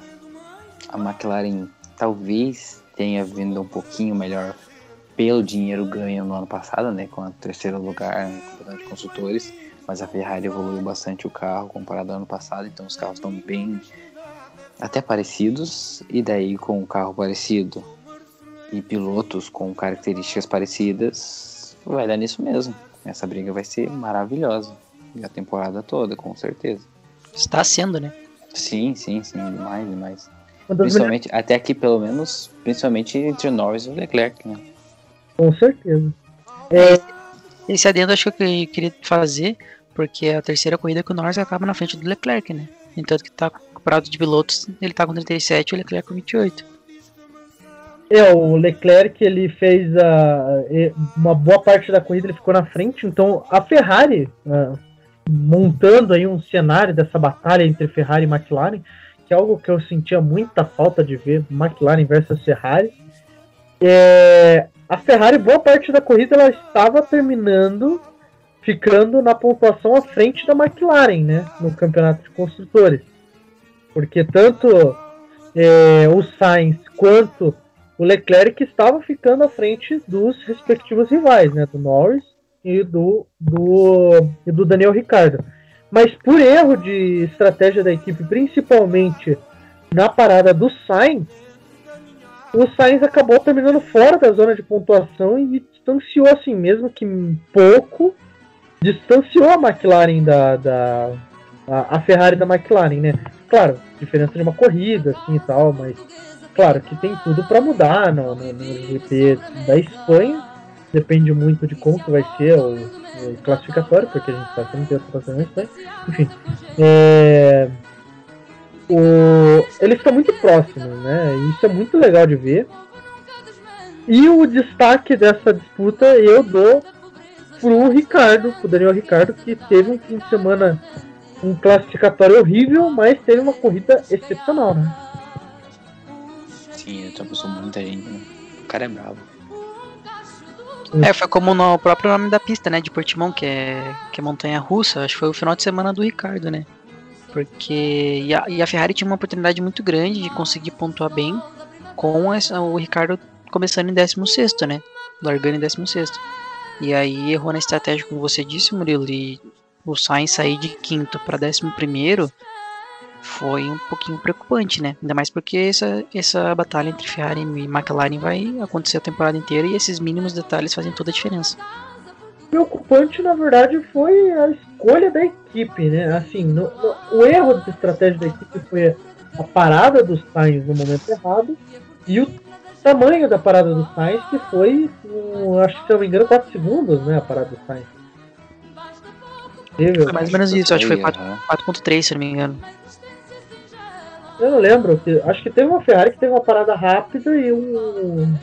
a McLaren talvez tenha vindo um pouquinho melhor pelo dinheiro ganho no ano passado, né, com o terceiro lugar no campeonato de construtores, mas a Ferrari evoluiu bastante o carro comparado ao ano passado, então os carros estão bem até parecidos, e daí com o carro parecido e pilotos com características parecidas, vai dar nisso mesmo. Essa briga vai ser maravilhosa. E a temporada toda, com certeza. Está sendo, né? Sim, sim, sim, demais, demais. Principalmente, até aqui pelo menos, principalmente entre o Norris e o Leclerc, né? Com certeza. É... Esse adendo acho que eu queria fazer, porque é a terceira corrida que o Norris acaba na frente do Leclerc, né? Entanto que tá comparado de pilotos, ele tá com 37 e o Leclerc com 28. É, o Leclerc ele fez a, uma boa parte da corrida, ele ficou na frente, então a Ferrari, uh, montando aí um cenário dessa batalha entre Ferrari e McLaren, que é algo que eu sentia muita falta de ver, McLaren versus Ferrari. É, a Ferrari, boa parte da corrida, ela estava terminando, ficando na pontuação à frente da McLaren, né, no campeonato de construtores. Porque tanto é, o Sainz quanto o Leclerc estava ficando à frente dos respectivos rivais, né, do Norris e do, do, e do Daniel Ricciardo. Mas por erro de estratégia da equipe, principalmente na parada do Sainz, o Sainz acabou terminando fora da zona de pontuação e distanciou assim, mesmo que pouco, distanciou a McLaren da, da a, a Ferrari da McLaren, né? Claro, diferença de uma corrida assim e tal, mas Claro que tem tudo para mudar no, no, no, GP da Espanha. Depende muito de como que vai ser o, o classificatório, porque a gente sabe que não tem outra na Espanha. Enfim. É, o, eles estão muito próximos, né? Isso é muito legal de ver. E o destaque dessa disputa eu dou pro Ricardo, pro Daniel Ricardo, que teve um fim de semana um classificatório horrível, mas teve uma corrida excepcional, né? Sim, ultrapassou muita gente, né? O cara é bravo. É, foi como no próprio nome da pista, né? De Portimão, que é, que é montanha russa. Acho que foi o final de semana do Ricardo, né? Porque. E a, e a Ferrari tinha uma oportunidade muito grande de conseguir pontuar bem com essa, o Ricardo começando em 16, né? Largando em 16. E aí errou na estratégia, como você disse, Murilo. E o Sainz sair de quinto para 11 primeiro foi um pouquinho preocupante, né? Ainda mais porque essa, essa batalha entre Ferrari e McLaren vai acontecer a temporada inteira e esses mínimos detalhes fazem toda a diferença. Preocupante, na verdade, foi a escolha da equipe, né? Assim, no, no, o erro de estratégia da equipe foi a parada dos Sainz no momento errado e o tamanho da parada dos Sainz, que foi, um, acho que se eu não me engano, 4 segundos, né? A parada dos Sainz. Foi mais ou menos isso, acho que foi 4.3, se eu não me engano. Eu não lembro. Acho que teve uma Ferrari que teve uma parada rápida e um.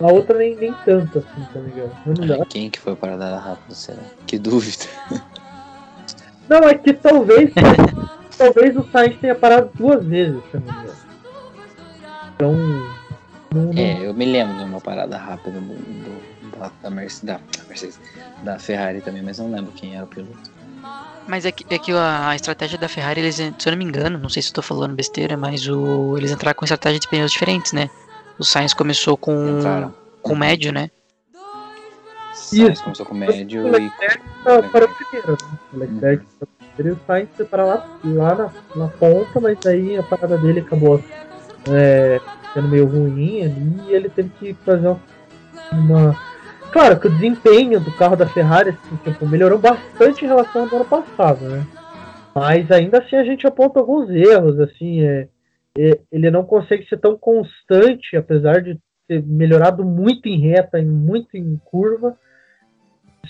A outra nem, nem tanto, assim, tá ligado? Eu não lembro. Quem que foi a parada rápida, será? Que dúvida. <laughs> Não, é que talvez. talvez o Sainz tenha parado duas vezes, se não me engano. Então. Não... É, eu me lembro de uma parada rápida do, do da, da, Mercedes, da, Mercedes, da Ferrari também, mas não lembro quem era o piloto. Mas é que, é que a, a, estratégia da Ferrari, eles, se eu não me engano, não sei se estou falando besteira, mas o, eles entraram com estratégia de pneus diferentes, né? O Sainz começou com, com médio, né? Isso. começou com médio o e. Para o primeiro, né? O Leclerc hum. para o Sainz foi para lá, lá na, na ponta, mas aí a parada dele acabou é, sendo meio ruim ali e ele teve que fazer uma Claro que o desempenho do carro da Ferrari assim, tipo, melhorou bastante em relação ao ano passado, né? Mas ainda assim a gente aponta alguns erros, assim, é, é, ele não consegue ser tão constante, apesar de ter melhorado muito em reta, e muito em curva.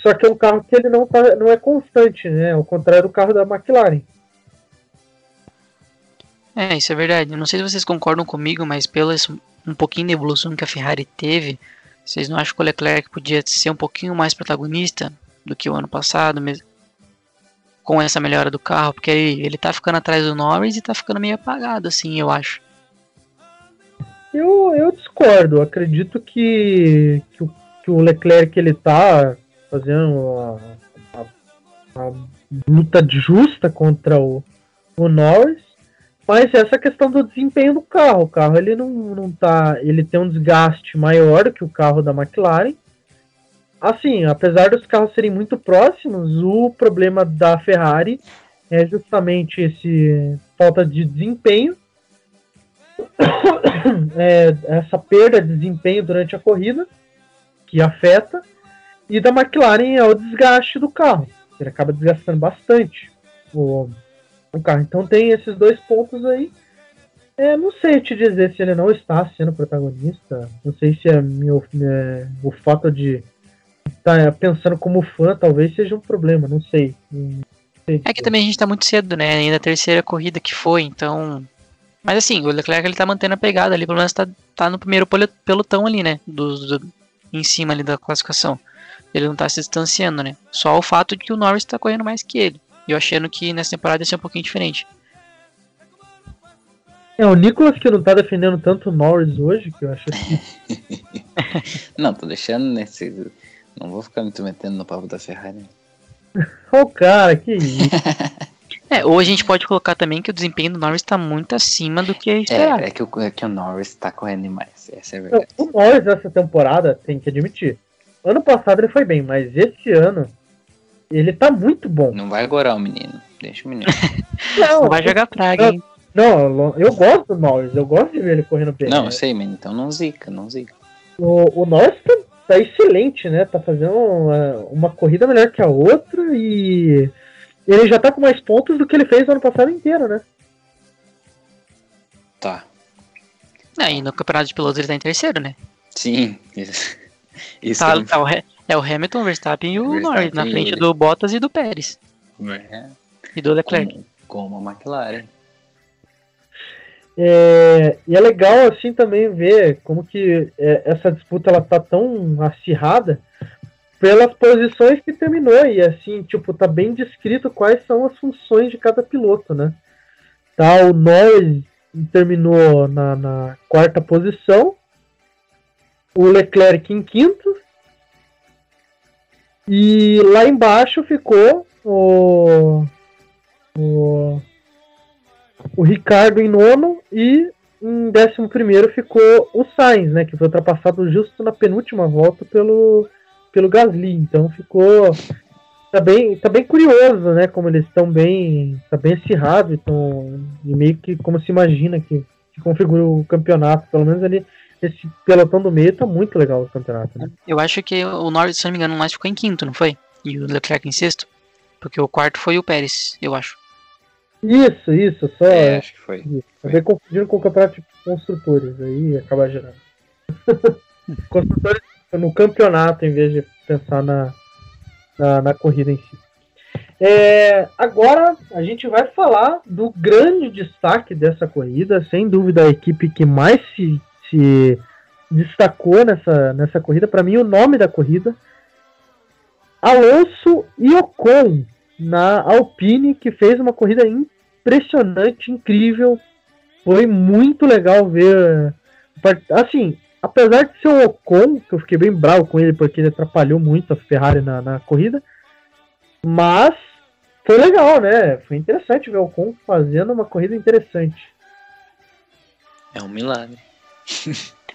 Só que é um carro que ele não, tá, não é constante, né? Ao contrário do carro da McLaren. É, isso é verdade. Não sei se vocês concordam comigo, mas pelo um pouquinho de evolução que a Ferrari teve, vocês não acham que o Leclerc podia ser um pouquinho mais protagonista do que o ano passado, mesmo com essa melhora do carro? Porque ele, ele tá ficando atrás do Norris e tá ficando meio apagado, assim, eu acho. Eu, eu discordo. Acredito que, que, o, que o Leclerc ele tá fazendo a, a- a luta justa contra o, o Norris. Mas essa questão do desempenho do carro. O carro ele não, não tá. Ele tem um desgaste maior que o carro da McLaren. Assim, apesar dos carros serem muito próximos, o problema da Ferrari é justamente esse falta de desempenho <coughs> é, essa perda de desempenho durante a corrida, que afeta, e da McLaren é o desgaste do carro. Ele acaba desgastando bastante o, o carro. Então tem esses dois pontos aí. É, não sei te dizer se ele não está sendo protagonista. Não sei se é, meu, é, o fato de estar pensando como fã talvez seja um problema. Não sei. Não sei É que também a gente tá muito cedo, né? Ainda a terceira corrida que foi, então. Mas assim, o Leclerc ele tá mantendo a pegada ali, pelo menos tá, tá no primeiro pelotão ali, né? Do, do- em cima ali da classificação. Ele não tá se distanciando, né? Só o fato de que o Norris tá correndo mais que ele. E eu achando que nessa temporada ia ser um pouquinho diferente. É, o Nicolas que não tá defendendo tanto o Norris hoje, que eu acho que <laughs> Não, tô deixando nesse. Não vou ficar me metendo no papo da Ferrari. <laughs> Ô, cara, que isso. <laughs> É, ou a gente pode colocar também que o desempenho do Norris tá muito acima do que é esperado. É, é que, o, é que o Norris tá correndo demais. Essa é a verdade. O Norris nessa temporada, tem que admitir. Ano passado ele foi bem, mas esse ano ele tá muito bom. Não vai agorar o menino. Deixa o menino. <laughs> Não, Não vai jogar praga, hein? não, eu gosto do Norris, eu gosto de ver ele correndo bem. Não, eu sei, menino. Então não zica, não zica. O, o Norris tá, tá excelente, né? Tá fazendo uma, uma corrida melhor que a outra e ele já tá com mais pontos do que ele fez no ano passado inteiro, né? Tá. É, e no campeonato de pilotos ele tá em terceiro, né? Sim. Isso, isso Tá, tá o é o Hamilton, o Verstappen e o Verstappen Norris, na frente ele. do Bottas e do Pérez. É, E do Leclerc. como, como a McLaren. É, e é legal assim também ver como que é, essa disputa ela tá tão acirrada pelas posições que terminou e assim tipo tá bem descrito quais são as funções de cada piloto, né? Tá o Norris terminou na, na quarta posição, o Leclerc em quinto e lá embaixo ficou o o o Ricardo em nono e em décimo primeiro ficou o Sainz, né, que foi ultrapassado justo na penúltima volta pelo, pelo Gasly. Então ficou tá bem, tá bem curioso, né, como eles estão bem, tá bem acirrado, então e meio que como se imagina que, que configura o campeonato, pelo menos ali esse pelotão do meio tá muito legal o campeonato, né? Eu acho que o Norris, se não me engano, o Norris ficou em quinto, não foi? E o Leclerc em sexto? Porque o quarto foi o Pérez, eu acho. Isso, isso, só É, acho que foi. Acabei confundindo com o campeonato de construtores, aí acaba gerando. <laughs> construtores no campeonato em vez de pensar na, na, na corrida em si. É, agora a gente vai falar do grande destaque dessa corrida, sem dúvida a equipe que mais se, se destacou nessa, nessa corrida. Para mim, o nome da corrida: Alonso e Ocon na Alpine, que fez uma corrida impressionante, incrível. Foi muito legal ver. Assim, apesar de ser o Ocon, que eu fiquei bem bravo com ele porque ele atrapalhou muito a Ferrari na, na corrida, mas foi legal, né? Foi interessante ver o Ocon fazendo uma corrida interessante. É um milagre.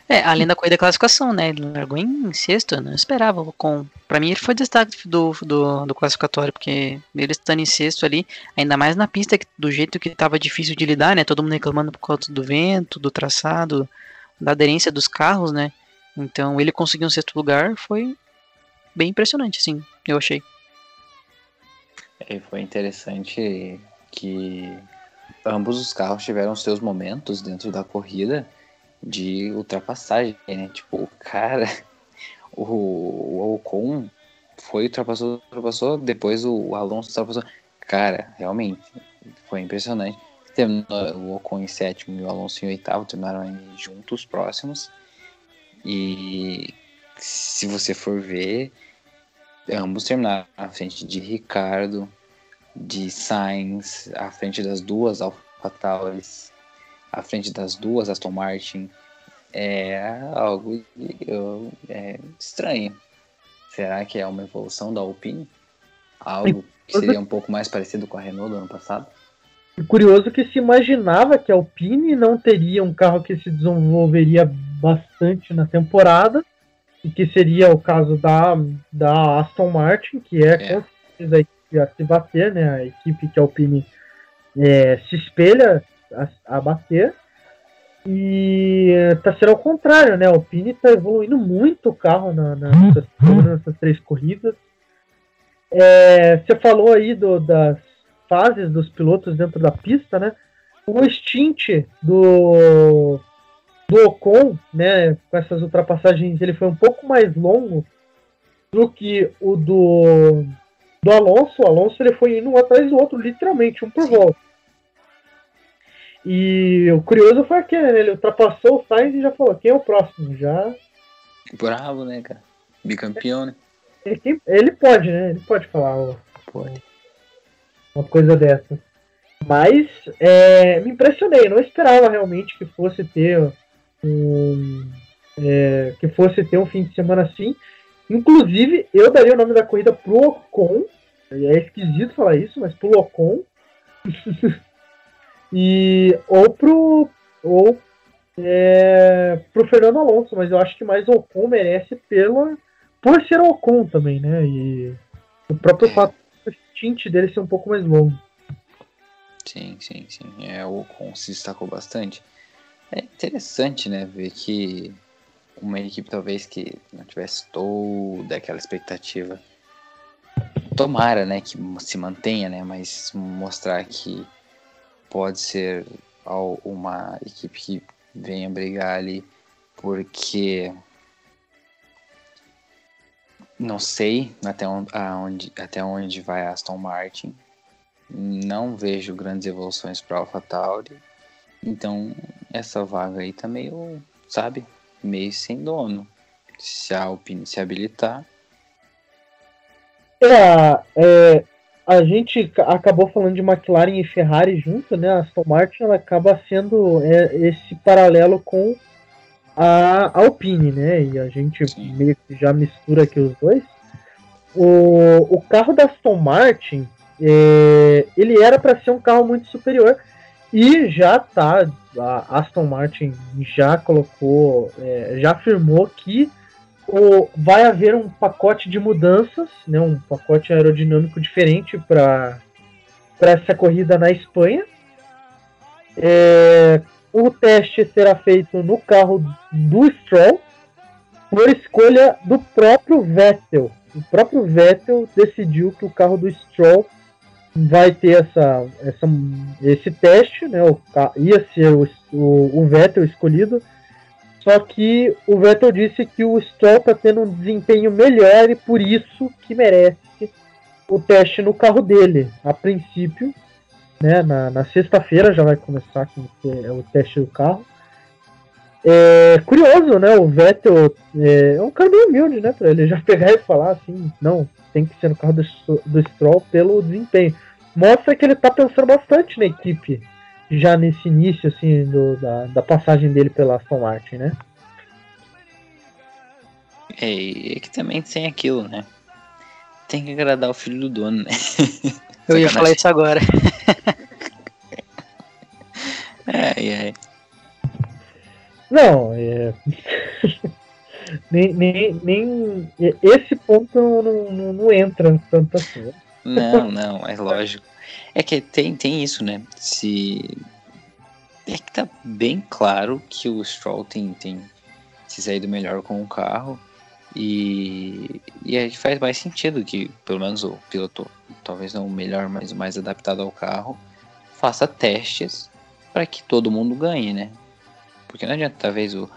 É, além da corrida da classificação, né? Ele largou em sexto, não esperava. Ocon. Pra mim, ele foi destaque do, do, do classificatório, porque ele estando em sexto ali, ainda mais na pista, do jeito que tava difícil de lidar, né? Todo mundo reclamando por causa do vento, do traçado, da aderência dos carros, né? Então, ele conseguiu um sexto lugar, foi bem impressionante, assim, eu achei. E foi interessante que ambos os carros tiveram seus momentos dentro da corrida de ultrapassagem, né? Tipo, o cara, <laughs> o, o Ocon foi, ultrapassou, ultrapassou, depois o Alonso ultrapassou. Cara, realmente, foi impressionante. Terminou o Ocon em sétimo e o Alonso em oitavo, terminaram juntos, próximos. E se você for ver, ambos terminaram à frente de Ricardo, de Sainz, à frente das duas AlphaTauri, à frente das duas Aston Martin. É algo é estranho. Será que é uma evolução da Alpine? Algo que seria um pouco mais parecido com a Renault do ano passado? Curioso que se imaginava que a Alpine não teria um carro que se desenvolveria bastante na temporada, e que seria o caso da, da Aston Martin, que é, é. com certeza a equipe a se bater, né? A equipe que a Alpine é, se espelha a, a, bater. E tá sendo ao contrário, né? A Alpine tá evoluindo muito o carro na, na, nessas, nessas três corridas. É, você falou aí do, das fases dos pilotos dentro da pista, né? O stint do do Ocon, né, com essas ultrapassagens, ele foi um pouco mais longo do que o do, do Alonso. O Alonso ele foi indo um atrás do outro, literalmente, um por volta. E o curioso foi aquele, né? Ele ultrapassou o Sainz e já falou, quem é o próximo? Já. Bravo, né, cara? Bicampeão, né? Ele, ele pode, né? Ele pode falar pode. uma coisa dessa. Mas é, me impressionei, não esperava realmente que fosse ter um, é, que fosse ter um fim de semana assim. Inclusive, eu daria o nome da corrida pro Ocon. É esquisito falar isso, mas pro Ocon. <laughs> e ou pro ou é, pro Fernando Alonso, mas eu acho que mais o Ocon merece pela por ser o Ocon também, né? E o próprio é. fato do tinte dele ser um pouco mais longo. Sim, sim, sim. É, o Ocon se destacou bastante. É interessante, né, ver que uma equipe talvez que não tivesse toda aquela expectativa. Tomara, né, que se mantenha, né, mas mostrar que pode ser uma equipe que venha brigar ali, porque não sei até onde, até onde vai Aston Martin. Não vejo grandes evoluções para AlphaTauri. Então, essa vaga aí tá meio, sabe, meio sem dono. Se a Alpine se habilitar. É, é, a gente acabou falando de McLaren e Ferrari junto, né? A Aston Martin ela acaba sendo é, esse paralelo com a Alpine, né? E a gente Sim. meio que já mistura aqui os dois. O, o carro da Aston Martin, é, ele era para ser um carro muito superior e já tá, a Aston Martin já colocou, é, já afirmou que o, vai haver um pacote de mudanças, né, um pacote aerodinâmico diferente para essa corrida na Espanha. É, o teste será feito no carro do Stroll por escolha do próprio Vettel. O próprio Vettel decidiu que o carro do Stroll vai ter essa, essa, esse teste, né? O, ia ser o, o, o, Vettel escolhido, só que o Vettel disse que o Stroll está tendo um desempenho melhor e por isso que merece o teste no carro dele. A princípio, né? Na, na sexta-feira já vai começar com é o teste do carro. É curioso, né? O Vettel é, é um cara bem humilde, né? Pra ele já <laughs> pegar e falar assim, não, tem que ser no carro do, do Stroll pelo desempenho. Mostra que ele tá pensando bastante na equipe já nesse início assim do, da, da passagem dele pela Aston Martin, né? É, e que também tem aquilo, né? Tem que agradar o filho do dono, né? <laughs> Eu ia falar isso agora. <laughs> é, é. Não, é. <laughs> nem, nem, nem. Esse ponto não, não, não entra tanto assim. Não, não, é lógico. É que tem, tem isso, né? Se. É que tá bem claro que o Stroll tem, tem se saído melhor com o carro. E, e aí faz mais sentido que, pelo menos, o piloto, talvez não o melhor, mas o mais adaptado ao carro, faça testes para que todo mundo ganhe, né? Porque não adianta talvez o,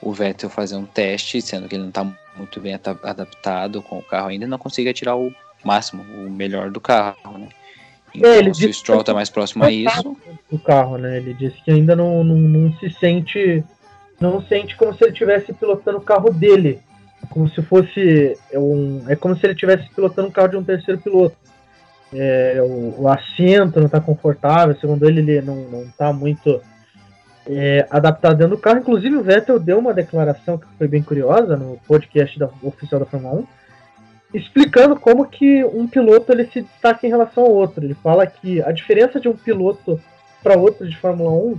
o Vettel fazer um teste, sendo que ele não está muito bem adaptado com o carro ainda, não consiga tirar o máximo, o melhor do carro, né? Então, É, ele se o Stroll que- tá mais próximo a isso, do carro, né? Ele disse que ainda não, não, não se sente. Não sente como se ele estivesse pilotando o carro dele. Como se fosse. Um, é como se ele estivesse pilotando o carro de um terceiro piloto. É, o, o assento não está confortável, segundo ele, ele não, não tá muito é, adaptado dentro do carro. Inclusive, o Vettel deu uma declaração que foi bem curiosa no podcast da, oficial da Fórmula 1, explicando como que um piloto ele se destaca em relação ao outro. Ele fala que a diferença de um piloto para outro de Fórmula 1,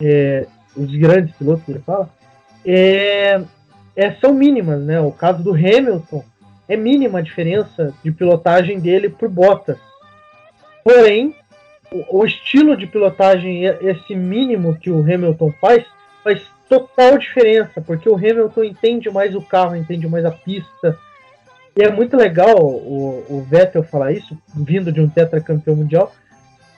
é, os grandes pilotos ele fala, é, é, são mínimas, né? O caso do Hamilton é mínima a diferença de pilotagem dele por Bottas. Porém, o, o estilo de pilotagem, esse mínimo que o Hamilton faz, faz total diferença, porque o Hamilton entende mais o carro, entende mais a pista. E é muito legal o, o Vettel falar isso, vindo de um tetracampeão mundial,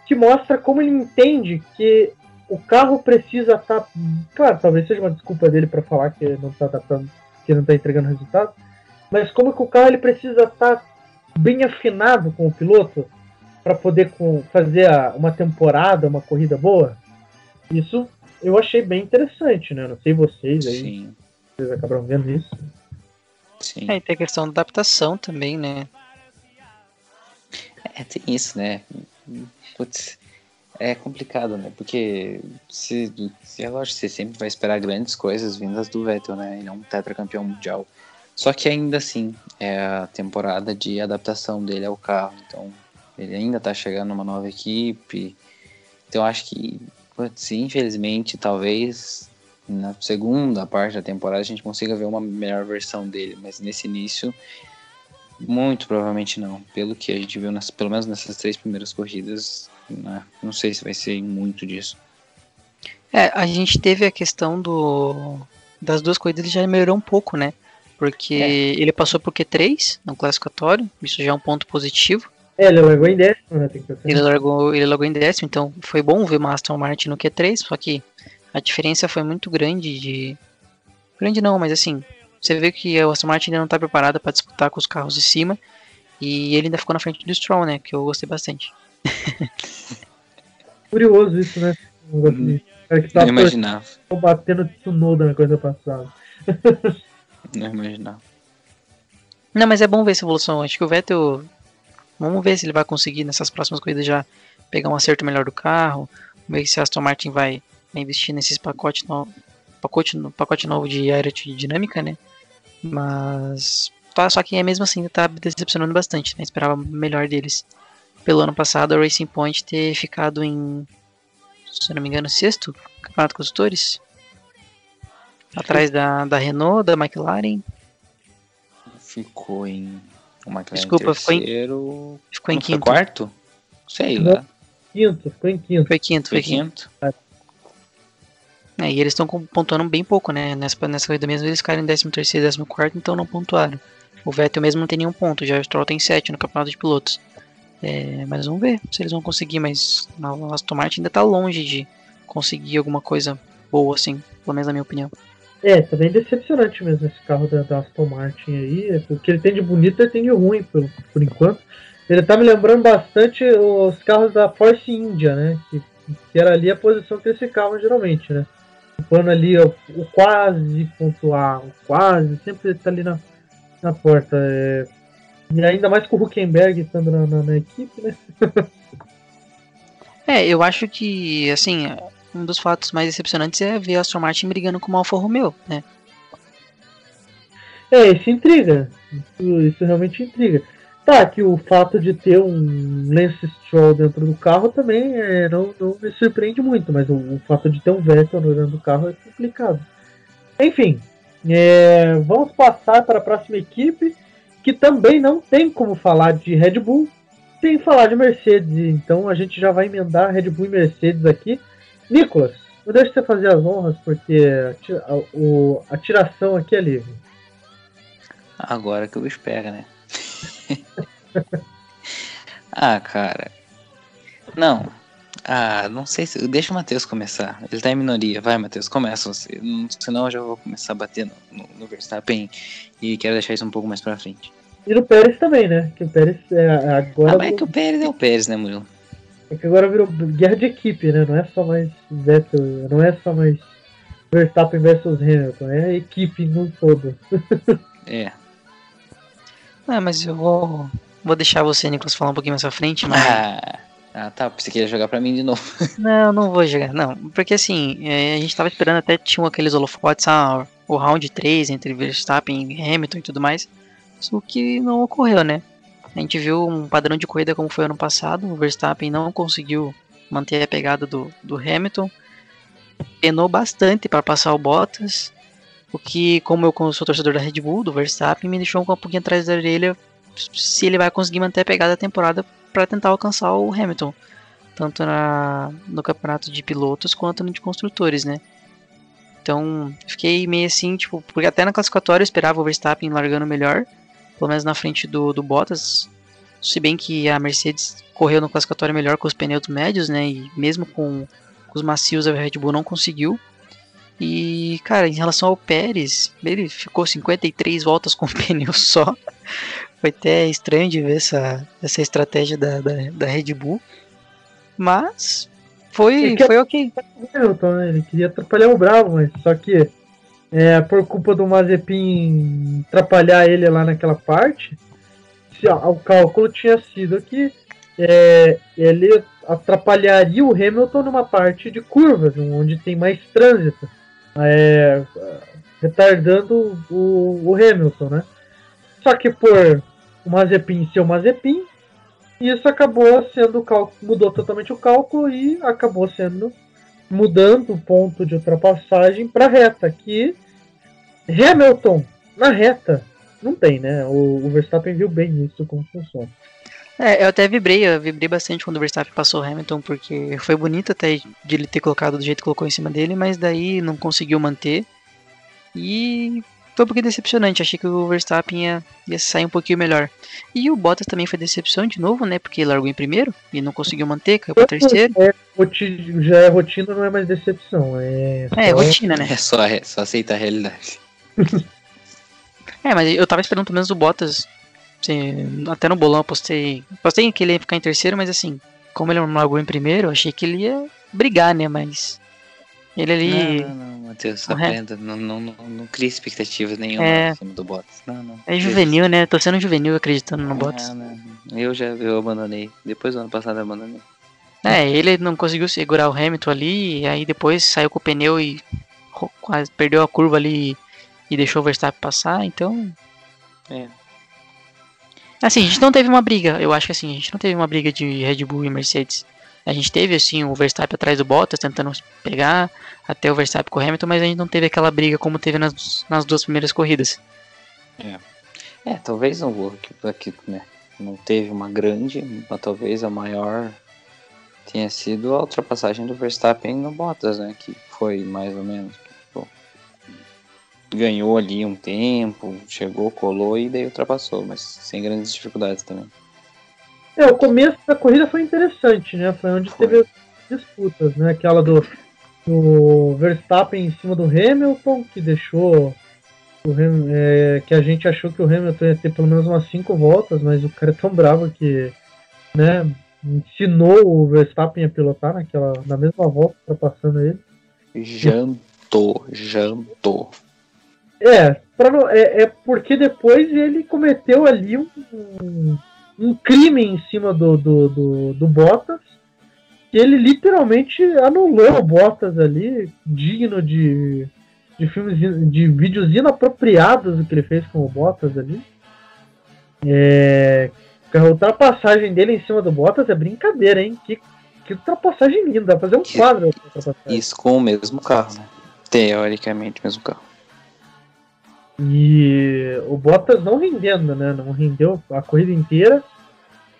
que mostra como ele entende que o carro precisa estar. claro, talvez seja uma desculpa dele para falar que não está adaptando, que não está entregando resultado, mas como que o carro ele precisa estar bem afinado com o piloto para poder com- fazer a- uma temporada, uma corrida boa. Isso eu achei bem interessante, né? Não sei vocês aí, sim, vocês acabaram vendo isso. Sim. É, e tem a questão da adaptação também, né? É, tem isso, né? Putz, é complicado, né? Porque se, se é lógico, você sempre vai esperar grandes coisas vindas do Vettel, né? Ele é um tetracampeão mundial. Só que ainda assim, é a temporada de adaptação dele ao carro. Então, ele ainda tá chegando numa nova equipe. Então, acho que, putz, infelizmente, talvez na segunda parte da temporada a gente consiga ver uma melhor versão dele. Mas nesse início, muito provavelmente não. Pelo que a gente viu, nas, pelo menos nessas três primeiras corridas, né, não sei se vai ser muito disso. É, a gente teve a questão do das duas corridas, ele já melhorou um pouco, né? Porque É. ele passou por Q3 no classificatório, isso já é um ponto positivo. É, ele largou em décimo, né? Tem que pensar. Ele largou, ele largou em décimo, então foi bom ver o Aston Martin no Q3, só que a diferença foi muito grande de. Grande não, mas assim, você vê que o Aston Martin ainda não tá preparada para disputar com os carros de cima. E ele ainda ficou na frente do Stroll, né? Que eu gostei bastante. <laughs> Curioso isso, né? Um negócio de- cara que Não tá imaginava. batendo Tsunoda na coisa passada. <laughs> Não imaginava. Não, mas é bom ver essa evolução. Acho que o Vettel. Vamos ver se ele vai conseguir nessas próximas corridas já pegar um acerto melhor do carro. Ver se a Aston Martin vai investir nesses pacotes no, pacote, no, pacote novo de aerodinâmica, né? Mas. Tá, só que é mesmo assim, tá decepcionando bastante, né? Esperava melhor deles. Pelo ano passado, a Racing Point ter ficado em. Se não me engano, sexto Campeonato Construtores. Atrás da, da Renault, da McLaren. Ficou em. O McLaren Desculpa, ficou em- terceiro. Ficou em não foi quinto. quarto? Sei lá. Quinto, ficou em quinto. Foi quinto, Foi foi quinto. quinto. É, e eles estão pontuando bem pouco, né? Nessa, nessa corrida mesmo eles ficaram em 13 terceiro, 14 quarto, então não pontuaram. O Vettel mesmo não tem nenhum ponto, já o Stroll tem 7 no campeonato de pilotos. É, mas vamos ver se eles vão conseguir, mas a Aston Martin ainda tá longe de conseguir alguma coisa boa, assim, pelo menos na minha opinião. É, tá bem decepcionante mesmo esse carro da, da Aston Martin aí. O que ele tem de bonito, ele tem de ruim, por, por enquanto. Ele tá me lembrando bastante os carros da Force India, né? Que, que era ali a posição que eles ficavam geralmente, né? Ocupando ali o, o quase ponto A, o quase, sempre tá ali na, na porta. é. E ainda mais com o Huckenberg estando na, na- na equipe, né? <laughs> É, eu acho que, assim, um dos fatos mais decepcionantes é ver a Aston Martin brigando com o Alfa Romeo, né? É, isso intriga. Isso, isso realmente intriga. Tá, que o fato de ter um Lance Stroll dentro do carro também é, não, não me surpreende muito, mas o, o fato de ter um Vettel dentro do carro é complicado. Enfim, é, vamos passar para a próxima equipe, que também não tem como falar de Red Bull, sem falar de Mercedes. Então a gente já vai emendar Red Bull e Mercedes aqui. Nicolas, eu deixo você fazer as honras, porque a, a- a tiração aqui é livre. Agora que o bicho pega, né? <laughs> ah, cara. Não. Ah, não sei se. Deixa o Matheus começar. Ele tá em minoria. Vai, Matheus, começa você. Senão eu já vou começar a bater no, no, no Verstappen e quero deixar isso um pouco mais pra frente. E no Pérez também, né? Que o Pérez é, agora. Ah, mas é que o Pérez é o Pérez, né, Murilo? É que agora virou guerra de equipe, né? Não é só mais Vettel, não é só mais Verstappen versus Hamilton, é a equipe no todo. <laughs> É. Ah, mas eu vou, vou deixar você, Nicolas, falar um pouquinho mais pra frente, mas. Ah, ah, tá. Você queria jogar pra mim de novo. <laughs> Não, não vou jogar, não. Porque assim, é, a gente tava esperando até tinham aqueles holofotes, ah, o round 3 entre Verstappen e Hamilton e tudo mais. Só que não ocorreu, né? A gente viu um padrão de corrida como foi ano passado. O Verstappen não conseguiu manter a pegada do, do Hamilton. Penou bastante para passar o Bottas. O que, como eu sou torcedor da Red Bull, do Verstappen, me deixou um pouquinho atrás da orelha se ele vai conseguir manter a pegada da temporada para tentar alcançar o Hamilton tanto na, no campeonato de pilotos quanto no de construtores, né? Então, fiquei meio assim, tipo, porque até na classificatória eu esperava o Verstappen largando melhor, pelo menos na frente do, do Bottas. Se bem que a Mercedes correu no classificatório melhor com os pneus médios, né? E mesmo com, com os macios a Red Bull não conseguiu. E, cara, em relação ao Pérez, ele ficou 53 voltas com <laughs> pneu só. Foi até estranho de ver essa, essa estratégia da, da, da Red Bull. Mas foi, foi ok. Hamilton, né? Ele queria atrapalhar o Bravo, mas só que é, por culpa do Mazepin atrapalhar ele lá naquela parte, se, ó, o cálculo tinha sido que é, ele atrapalharia o Hamilton numa parte de curvas, onde tem mais trânsito, é, retardando o, o Hamilton, né? Só que por o Mazepin ser o Mazepin, isso acabou sendo cálculo, mudou totalmente o cálculo e acabou sendo mudando o ponto de ultrapassagem para reta, que Hamilton na reta não tem, né? O, o Verstappen viu bem isso como funciona. É, eu até vibrei, eu vibrei bastante quando o Verstappen passou o Hamilton, porque foi bonito até de ele ter colocado do jeito que colocou em cima dele, mas daí não conseguiu manter. E foi um pouquinho decepcionante, achei que o Verstappen ia, ia sair um pouquinho melhor. E o Bottas também foi decepção de novo, né? Porque ele largou em primeiro e não conseguiu manter, caiu pra terceiro. É, já é rotina, não é mais decepção. É, É, só- rotina, né? É só, é só aceitar a realidade. <laughs> É, mas eu tava esperando pelo menos o Bottas. Assim, até no bolão eu postei. Postei que ele ia ficar em terceiro, mas assim, como ele largou em primeiro, eu achei que ele ia brigar, né? Mas. Ele ali. Não, não, não, Matheus, aprenda. Não, não, não, não crie expectativas nenhuma É. em cima do Bottas. Não, não. É juvenil, né? Tô sendo juvenil acreditando no Não, Bottas. não, não. Eu já eu abandonei. Depois do ano passado eu abandonei. É, ele não conseguiu segurar o Hamilton ali, e aí depois saiu com o pneu e quase perdeu a curva ali e deixou o Verstappen passar, então. É. Assim, a gente não teve uma briga, eu acho que assim, a gente não teve uma briga de Red Bull e Mercedes. A gente teve, assim, o Verstappen atrás do Bottas tentando pegar até o Verstappen com o Hamilton, mas a gente não teve aquela briga como teve nas, nas duas primeiras corridas. É, talvez não aqui, aqui, né? Não teve uma grande, mas talvez a maior tenha sido a ultrapassagem do Verstappen no Bottas, né? Que foi mais ou menos. Ganhou ali um tempo, chegou, colou e daí ultrapassou, mas sem grandes dificuldades também. É, o começo da corrida foi interessante, né? Foi onde Foi. teve as disputas, né? Aquela do, do Verstappen em cima do Hamilton, que deixou. O Ham- é, que a gente achou que o Hamilton ia ter pelo menos umas cinco voltas, mas o cara é tão bravo que né, ensinou o Verstappen a pilotar naquela, na mesma volta, ultrapassando ele. Jantou, jantou. É, pra é, é porque depois ele cometeu ali um, um, um crime em cima do, do, do, do Bottas. Ele literalmente anulou o Bottas ali, digno de, de filmes de vídeos inapropriados do que ele fez com o Bottas ali. É, a ultrapassagem dele em cima do Bottas é brincadeira, hein? Que, que ultrapassagem linda, dá pra fazer um Que- quadro. Isso com o mesmo carro, né? Teoricamente, o mesmo carro. E o Bottas não rendendo, né? Não rendeu a corrida inteira.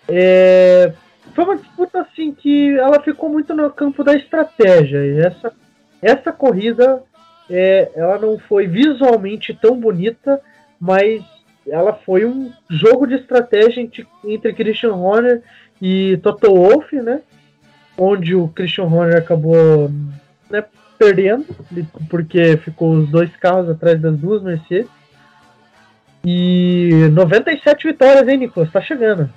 É, Foi uma disputa assim que ela ficou muito no campo da estratégia. E essa, essa corrida é, ela não foi visualmente tão bonita, mas ela foi um jogo de estratégia entre, entre Christian Horner e Toto Wolff, né? onde o Christian Horner acabou né, perdendo, porque ficou os dois carros atrás das duas Mercedes. E 97 vitórias, hein, Nicolas? Tá chegando.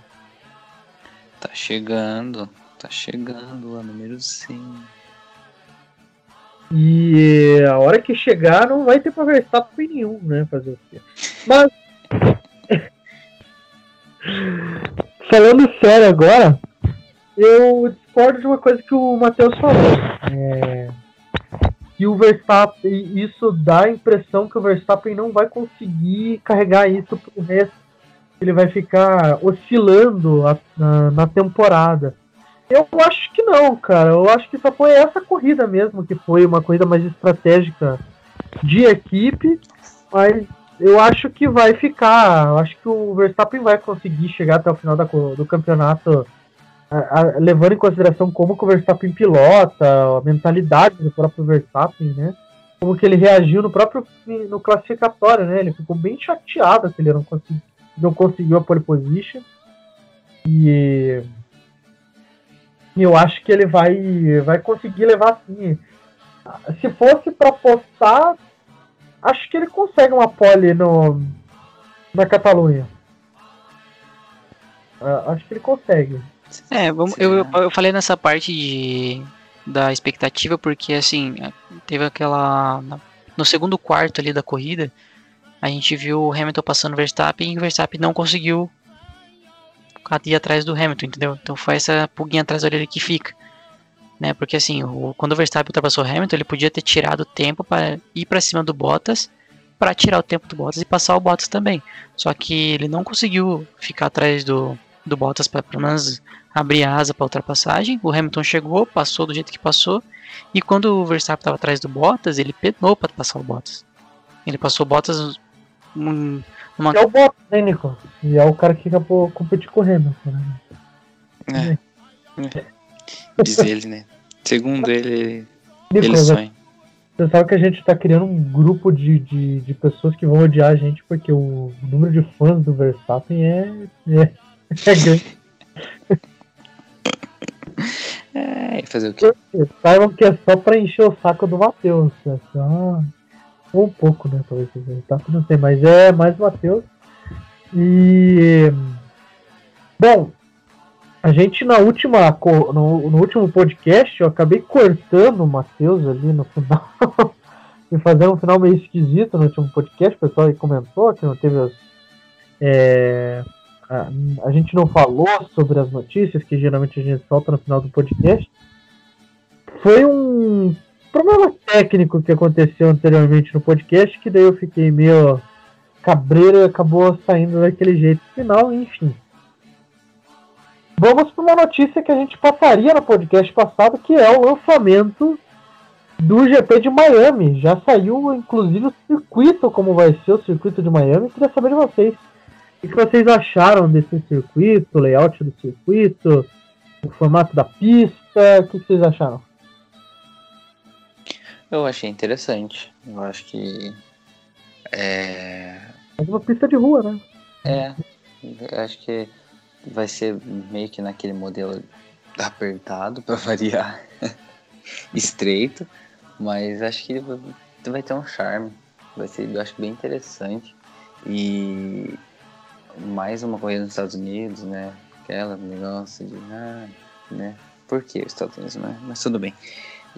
Tá chegando, tá chegando a número 100. E a hora que chegar não vai ter pra Verstappen nenhum, né? Fazer o quê? Mas. <laughs> Falando sério agora, eu discordo de uma coisa que o Matheus falou. É, que o Verstappen, isso dá a impressão que o Verstappen não vai conseguir carregar isso pro resto. Ele vai ficar oscilando a, na, na temporada. Eu acho que não, cara. Eu acho que só foi essa corrida mesmo que foi uma corrida mais estratégica de equipe, mas eu acho que vai ficar. Eu acho que o Verstappen vai conseguir chegar até o final da, do campeonato, a, a, levando em consideração como o Verstappen pilota, a mentalidade do próprio Verstappen, né? Como que ele reagiu no próprio no classificatório, né? Ele ficou bem chateado que ele não, consegui, não conseguiu a pole position. E eu acho que ele vai, vai conseguir levar assim. Se fosse para postar, acho que ele consegue uma pole no, na Catalunha. Uh, acho que ele consegue. É, vamos, eu, eu falei nessa parte de, da expectativa porque assim teve aquela no segundo quarto ali da corrida a gente viu o Hamilton passando o Verstappen e o Verstappen não conseguiu ir atrás do Hamilton, entendeu? Então foi essa pulguinha atrás da orelha que fica. Né? Porque assim, o, quando o Verstappen ultrapassou o Hamilton, ele podia ter tirado o tempo para ir para cima do Bottas, para tirar o tempo do Bottas e passar o Bottas também. Só que ele não conseguiu ficar atrás do, do Bottas para pelo menos abrir a asa para ultrapassagem. O Hamilton chegou, passou do jeito que passou, e quando o Verstappen estava atrás do Bottas, ele penou para passar o Bottas. Ele passou o Bottas um, uma... É o Bottas, né, Nico? E é o cara que fica por competir correndo. Né? É. é. Diz ele, né? Segundo ele, Nico, ele sonha. Você sabe que a gente tá criando um grupo de, de, de pessoas que vão odiar a gente porque o número de fãs do Verstappen é, é, é fazer o quê? Saibam que é só pra encher o saco do Matheus. É só ou um pouco, né? Talvez tá? não sei, mas é mais o Matheus. E. Bom, a gente na última. No, no último podcast eu acabei cortando o Matheus ali no final. <laughs> e fazendo um final meio esquisito no último podcast. O pessoal comentou que não teve as. É, a, a, gente não falou sobre as notícias que geralmente a gente solta no final do podcast. Foi um problema técnico que aconteceu anteriormente no podcast, que daí eu fiquei meio cabreiro e acabou saindo daquele jeito final, enfim. Vamos para uma notícia que a gente passaria no podcast passado, que é o lançamento do GP de Miami. Já saiu, inclusive, o circuito, como vai ser o circuito de Miami. Queria saber de vocês. O que vocês acharam desse circuito, o layout do circuito, o formato da pista? O que vocês acharam? Eu achei interessante. Eu acho que. É. É uma pista de rua, né? É. Eu acho que vai ser meio que naquele modelo apertado <laughs> para variar. Estreito. Mas acho que vai ter um charme. Vai ser, eu acho bem interessante. E mais uma corrida nos Estados Unidos, né? Aquela negócio de. Ah, né? Por que os Estados Unidos, né? Mas tudo bem.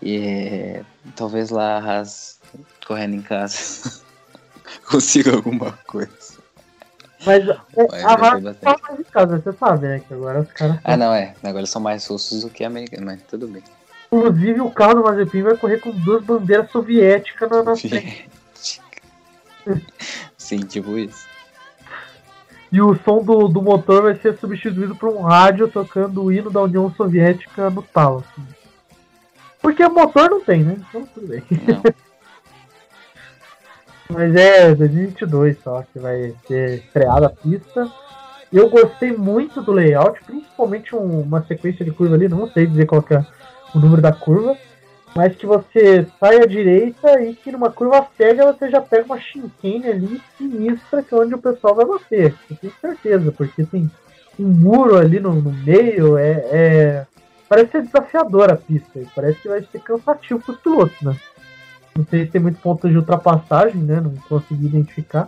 E talvez lá a Haas correndo em casa <laughs> consiga alguma coisa. Mas, é, a Haas tá mais em casa, você sabe, né? Que agora os caras. Ah, não, é. Agora eles são mais russos do que americanos, mas tudo bem. Inclusive, o carro do Mazepin vai correr com duas bandeiras soviéticas na, na <laughs> frente. Sim, tipo isso. E o som do, do motor vai ser substituído por um rádio tocando o hino da União Soviética no talo. Assim. Porque motor não tem, né? Então tudo bem. <laughs> Mas é 2022 só que vai ser estreada a pista. Eu gostei muito do layout, principalmente um, uma sequência de curva ali, não sei dizer qual é o número da curva, mas que você sai à direita e que numa curva cega você já pega uma chicane ali sinistra que é onde o pessoal vai bater. Eu tenho certeza, porque tem um muro ali no, no meio, é, é parece ser desafiadora a pista. Parece que vai ser cansativo para os pilotos, né? Não sei se tem muito ponto de ultrapassagem, né? Não consegui identificar.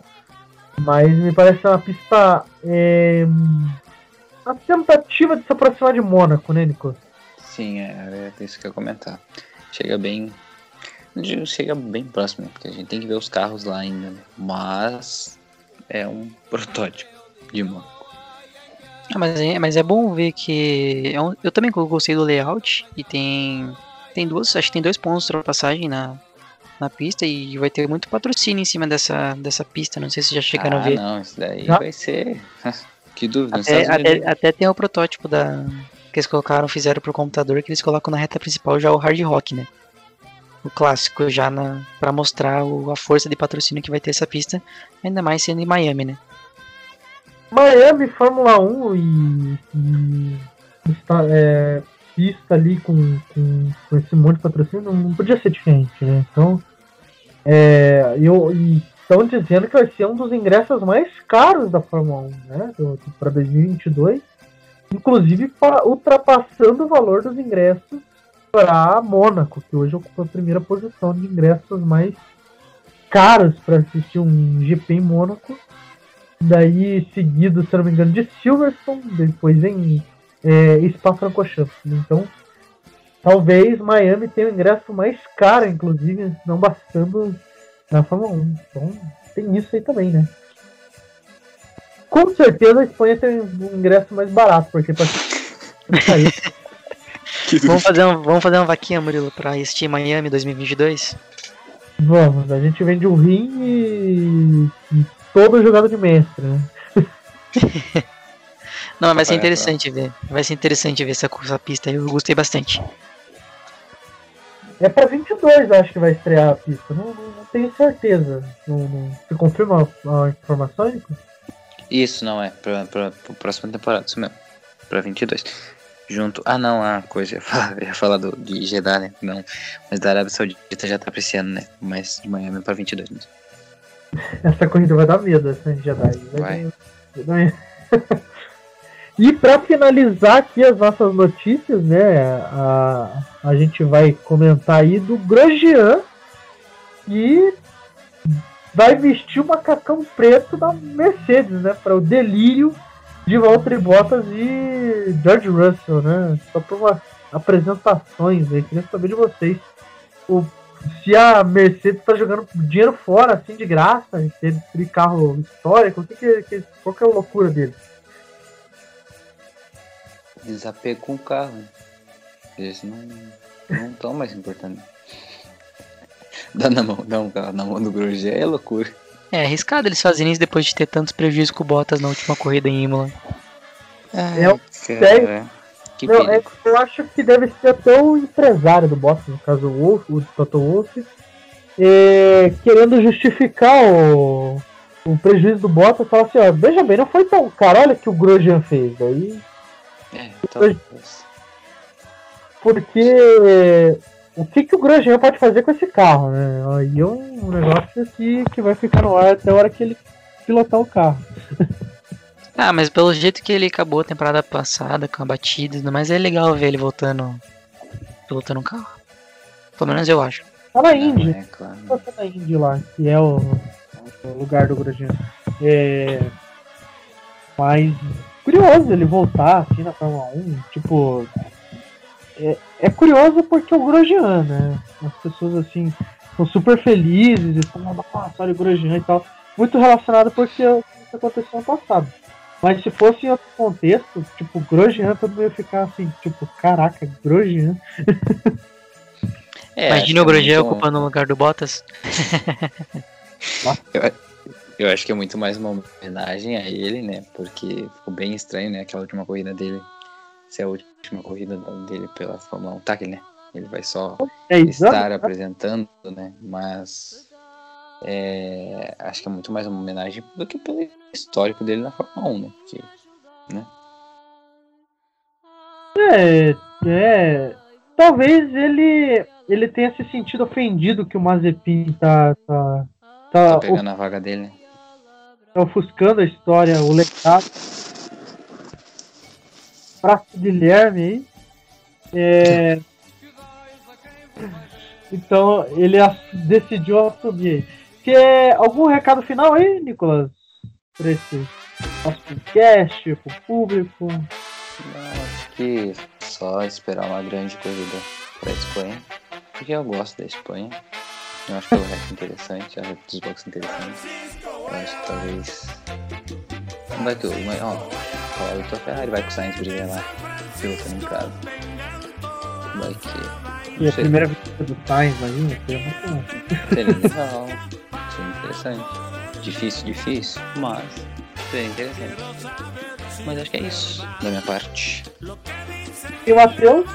Mas me parece uma pista. É, uma tentativa de se aproximar de Mônaco, né, Nico? Sim, é, é isso que eu ia comentar. Chega bem. não Chega bem próximo, né? porque a gente tem que ver os carros lá ainda, né? Mas é um <laughs> protótipo de Mônaco. Ah, mas, é, mas é bom ver que. é um- eu também gostei do layout e tem. Tem duas. Acho que tem dois pontos de ultrapassagem na, na pista e vai ter muito patrocínio em cima dessa, dessa pista. Não sei se já chegaram ah, a ver. não, isso daí Já? vai ser. <laughs> que dúvida, Até, até, até tem o protótipo da. Que eles colocaram, fizeram pro computador, que eles colocam na reta principal já o hard rock, né? O clássico já na, pra mostrar o- a força de patrocínio que vai ter essa pista, ainda mais sendo em Miami, né? Miami, Fórmula 1 e, e está- é, pista ali com, com, com esse monte de patrocínio não, podia ser diferente, né? Então, é, eu, estão dizendo que vai ser um dos ingressos mais caros da Fórmula 1, né? Para 2022, inclusive pa- ultrapassando o valor dos ingressos para Mônaco, que hoje ocupa a primeira posição de ingressos mais caros para assistir um GP em Mônaco. Daí seguido, se não me engano, de Silverstone, depois vem é, Spa-Francorchamps. Então, talvez Miami tenha o ingresso mais caro, inclusive, não bastando na Fórmula 1. Então, tem isso aí também, né? Com certeza a Espanha tem um ingresso mais barato, porque pra <laughs> Vamos fazer, um, vamos fazer uma vaquinha, Murilo, pra assistir Miami 2022? Vamos, a gente vende o rim e, e todo jogado de mestre, né? <laughs> Não, vai ser interessante ver. Vai ser interessante ver essa, essa pista aí, eu gostei bastante. É pra 22, acho que vai estrear a pista. Não, não, não tenho certeza. Não, não... Você confirma a, a informação, Nico? Isso, não é. Pra, pra, pra próxima temporada, isso mesmo. Pra 22. Junto. Ah, não, a coisa. <laughs> Eu ia falar, ia falar do, de Jeddah, né? Não. Mas da Arábia Saudita já tá pra esse ano, né? Mas de Miami pra 22 mesmo. Essa corrida vai dar medo, essa Jedi. Vai. vai. <laughs> E pra finalizar aqui as nossas notícias, né? A, a gente vai comentar aí do Grosjean que vai vestir o macacão preto da Mercedes, né? Para o delírio de Valtteri Bottas e George Russell, né? Só umas apresentações aí. Queria saber de vocês. O, se a Mercedes tá jogando dinheiro fora, assim, de graça, destruir carro histórico, o que que, que, qual que é a loucura dele? Desapego com o carro. né? Eles não não tão mais importantes. Dá na mão, dá um carro na mão do Grosjean é loucura. É arriscado eles fazerem isso depois de ter tantos prejuízos com o Bottas na última corrida em Imola. É o cara, que Não, é, eu acho que deve ser até o empresário do Bottas, no caso o Wolf, o Toto Wolff, é, querendo justificar o, o prejuízo do Bottas, falar assim, ó, veja bem, não foi tão caro, olha o que o Grosjean fez. Daí É, talvez. porque o que, que o Grosjean pode fazer com esse carro, né? Aí é um negócio que, que vai ficar no ar até a hora que ele pilotar o carro. <laughs> Ah, mas pelo jeito que ele acabou a temporada passada com a batida, e tudo mais é legal ver ele voltando pilotando um carro. Pelo menos eu acho. Tá na Indy, É, claro. você na Indy lá, que é o, o lugar do Grosjean. É, mas curioso ele voltar assim na Fórmula 1, tipo. É, é curioso porque o Grosjean, né? As pessoas assim são super felizes e falam, nossa, olha o Grosjean e tal. Muito relacionado porque o que aconteceu no passado. Mas se fosse em outro contexto, tipo, Grosjean, todo mundo ia ficar assim, tipo, caraca, Grosjean. É, Imagina o é Grosjean muito- ocupando o lugar do Bottas. <laughs> Eu acho que é muito mais uma homenagem a ele, né? Porque ficou bem estranho, né? Aquela última corrida dele ser a última corrida dele pela Fórmula 1. Tá, que, né? Ele vai só É isso. estar apresentando, né? Mas é, acho que é muito mais uma homenagem do que pelo histórico dele na Fórmula 1, né? Porque, É, é. Talvez ele ele tenha se sentido ofendido que o Mazepin tá, tá, tá tá, pegando a vaga dele, né? tá ofuscando a história, o legado. Praça Guilherme aí. É... Então ele decidiu assumir. Quer algum recado final aí, Nicolas? Para esse nosso podcast, pro público? Não, acho que só esperar uma grande corrida pra Espanha. Porque eu gosto da Espanha. Eu acho que é o rap interessante, a rap dos boxes interessante. Eu acho que talvez. Não vai que o. mas, Ó, falaram que a Ferrari vai com o Sainz brigar lá, pilotando em casa. Vai que. E a primeira vitória do Sainz aí, seria muito bom. Seria legal, seria interessante. Difícil, difícil, mas seria interessante. Mas acho que é isso da minha parte. E o Matheus?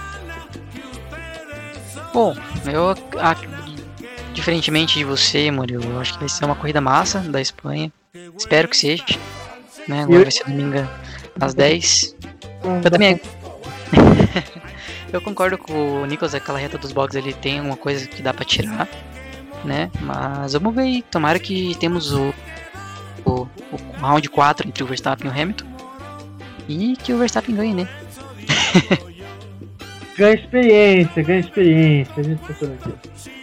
Bom, eu, a- diferentemente de você, Murilo, eu acho que vai ser uma corrida massa da Espanha. Espero que seja. Né? Agora vai ser domingo às 10. Eu também. <laughs> eu concordo com o Nicolas, aquela reta dos boxes ele tem uma coisa que dá pra tirar, né? Mas vamos ver aí. Tomara que temos o, o, o round 4 entre o Verstappen e o Hamilton. E que o Verstappen ganhe, né? <laughs> Ganha experiência, ganha experiência. A gente tá falando aqui.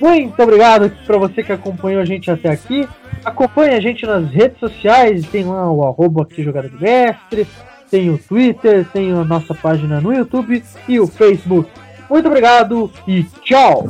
Muito obrigado para você que acompanhou a gente até aqui. Acompanhe a gente nas redes sociais, tem lá o arroba aqui jogada do mestre, tem o Twitter, tem a nossa página no YouTube e o Facebook. Muito obrigado e tchau!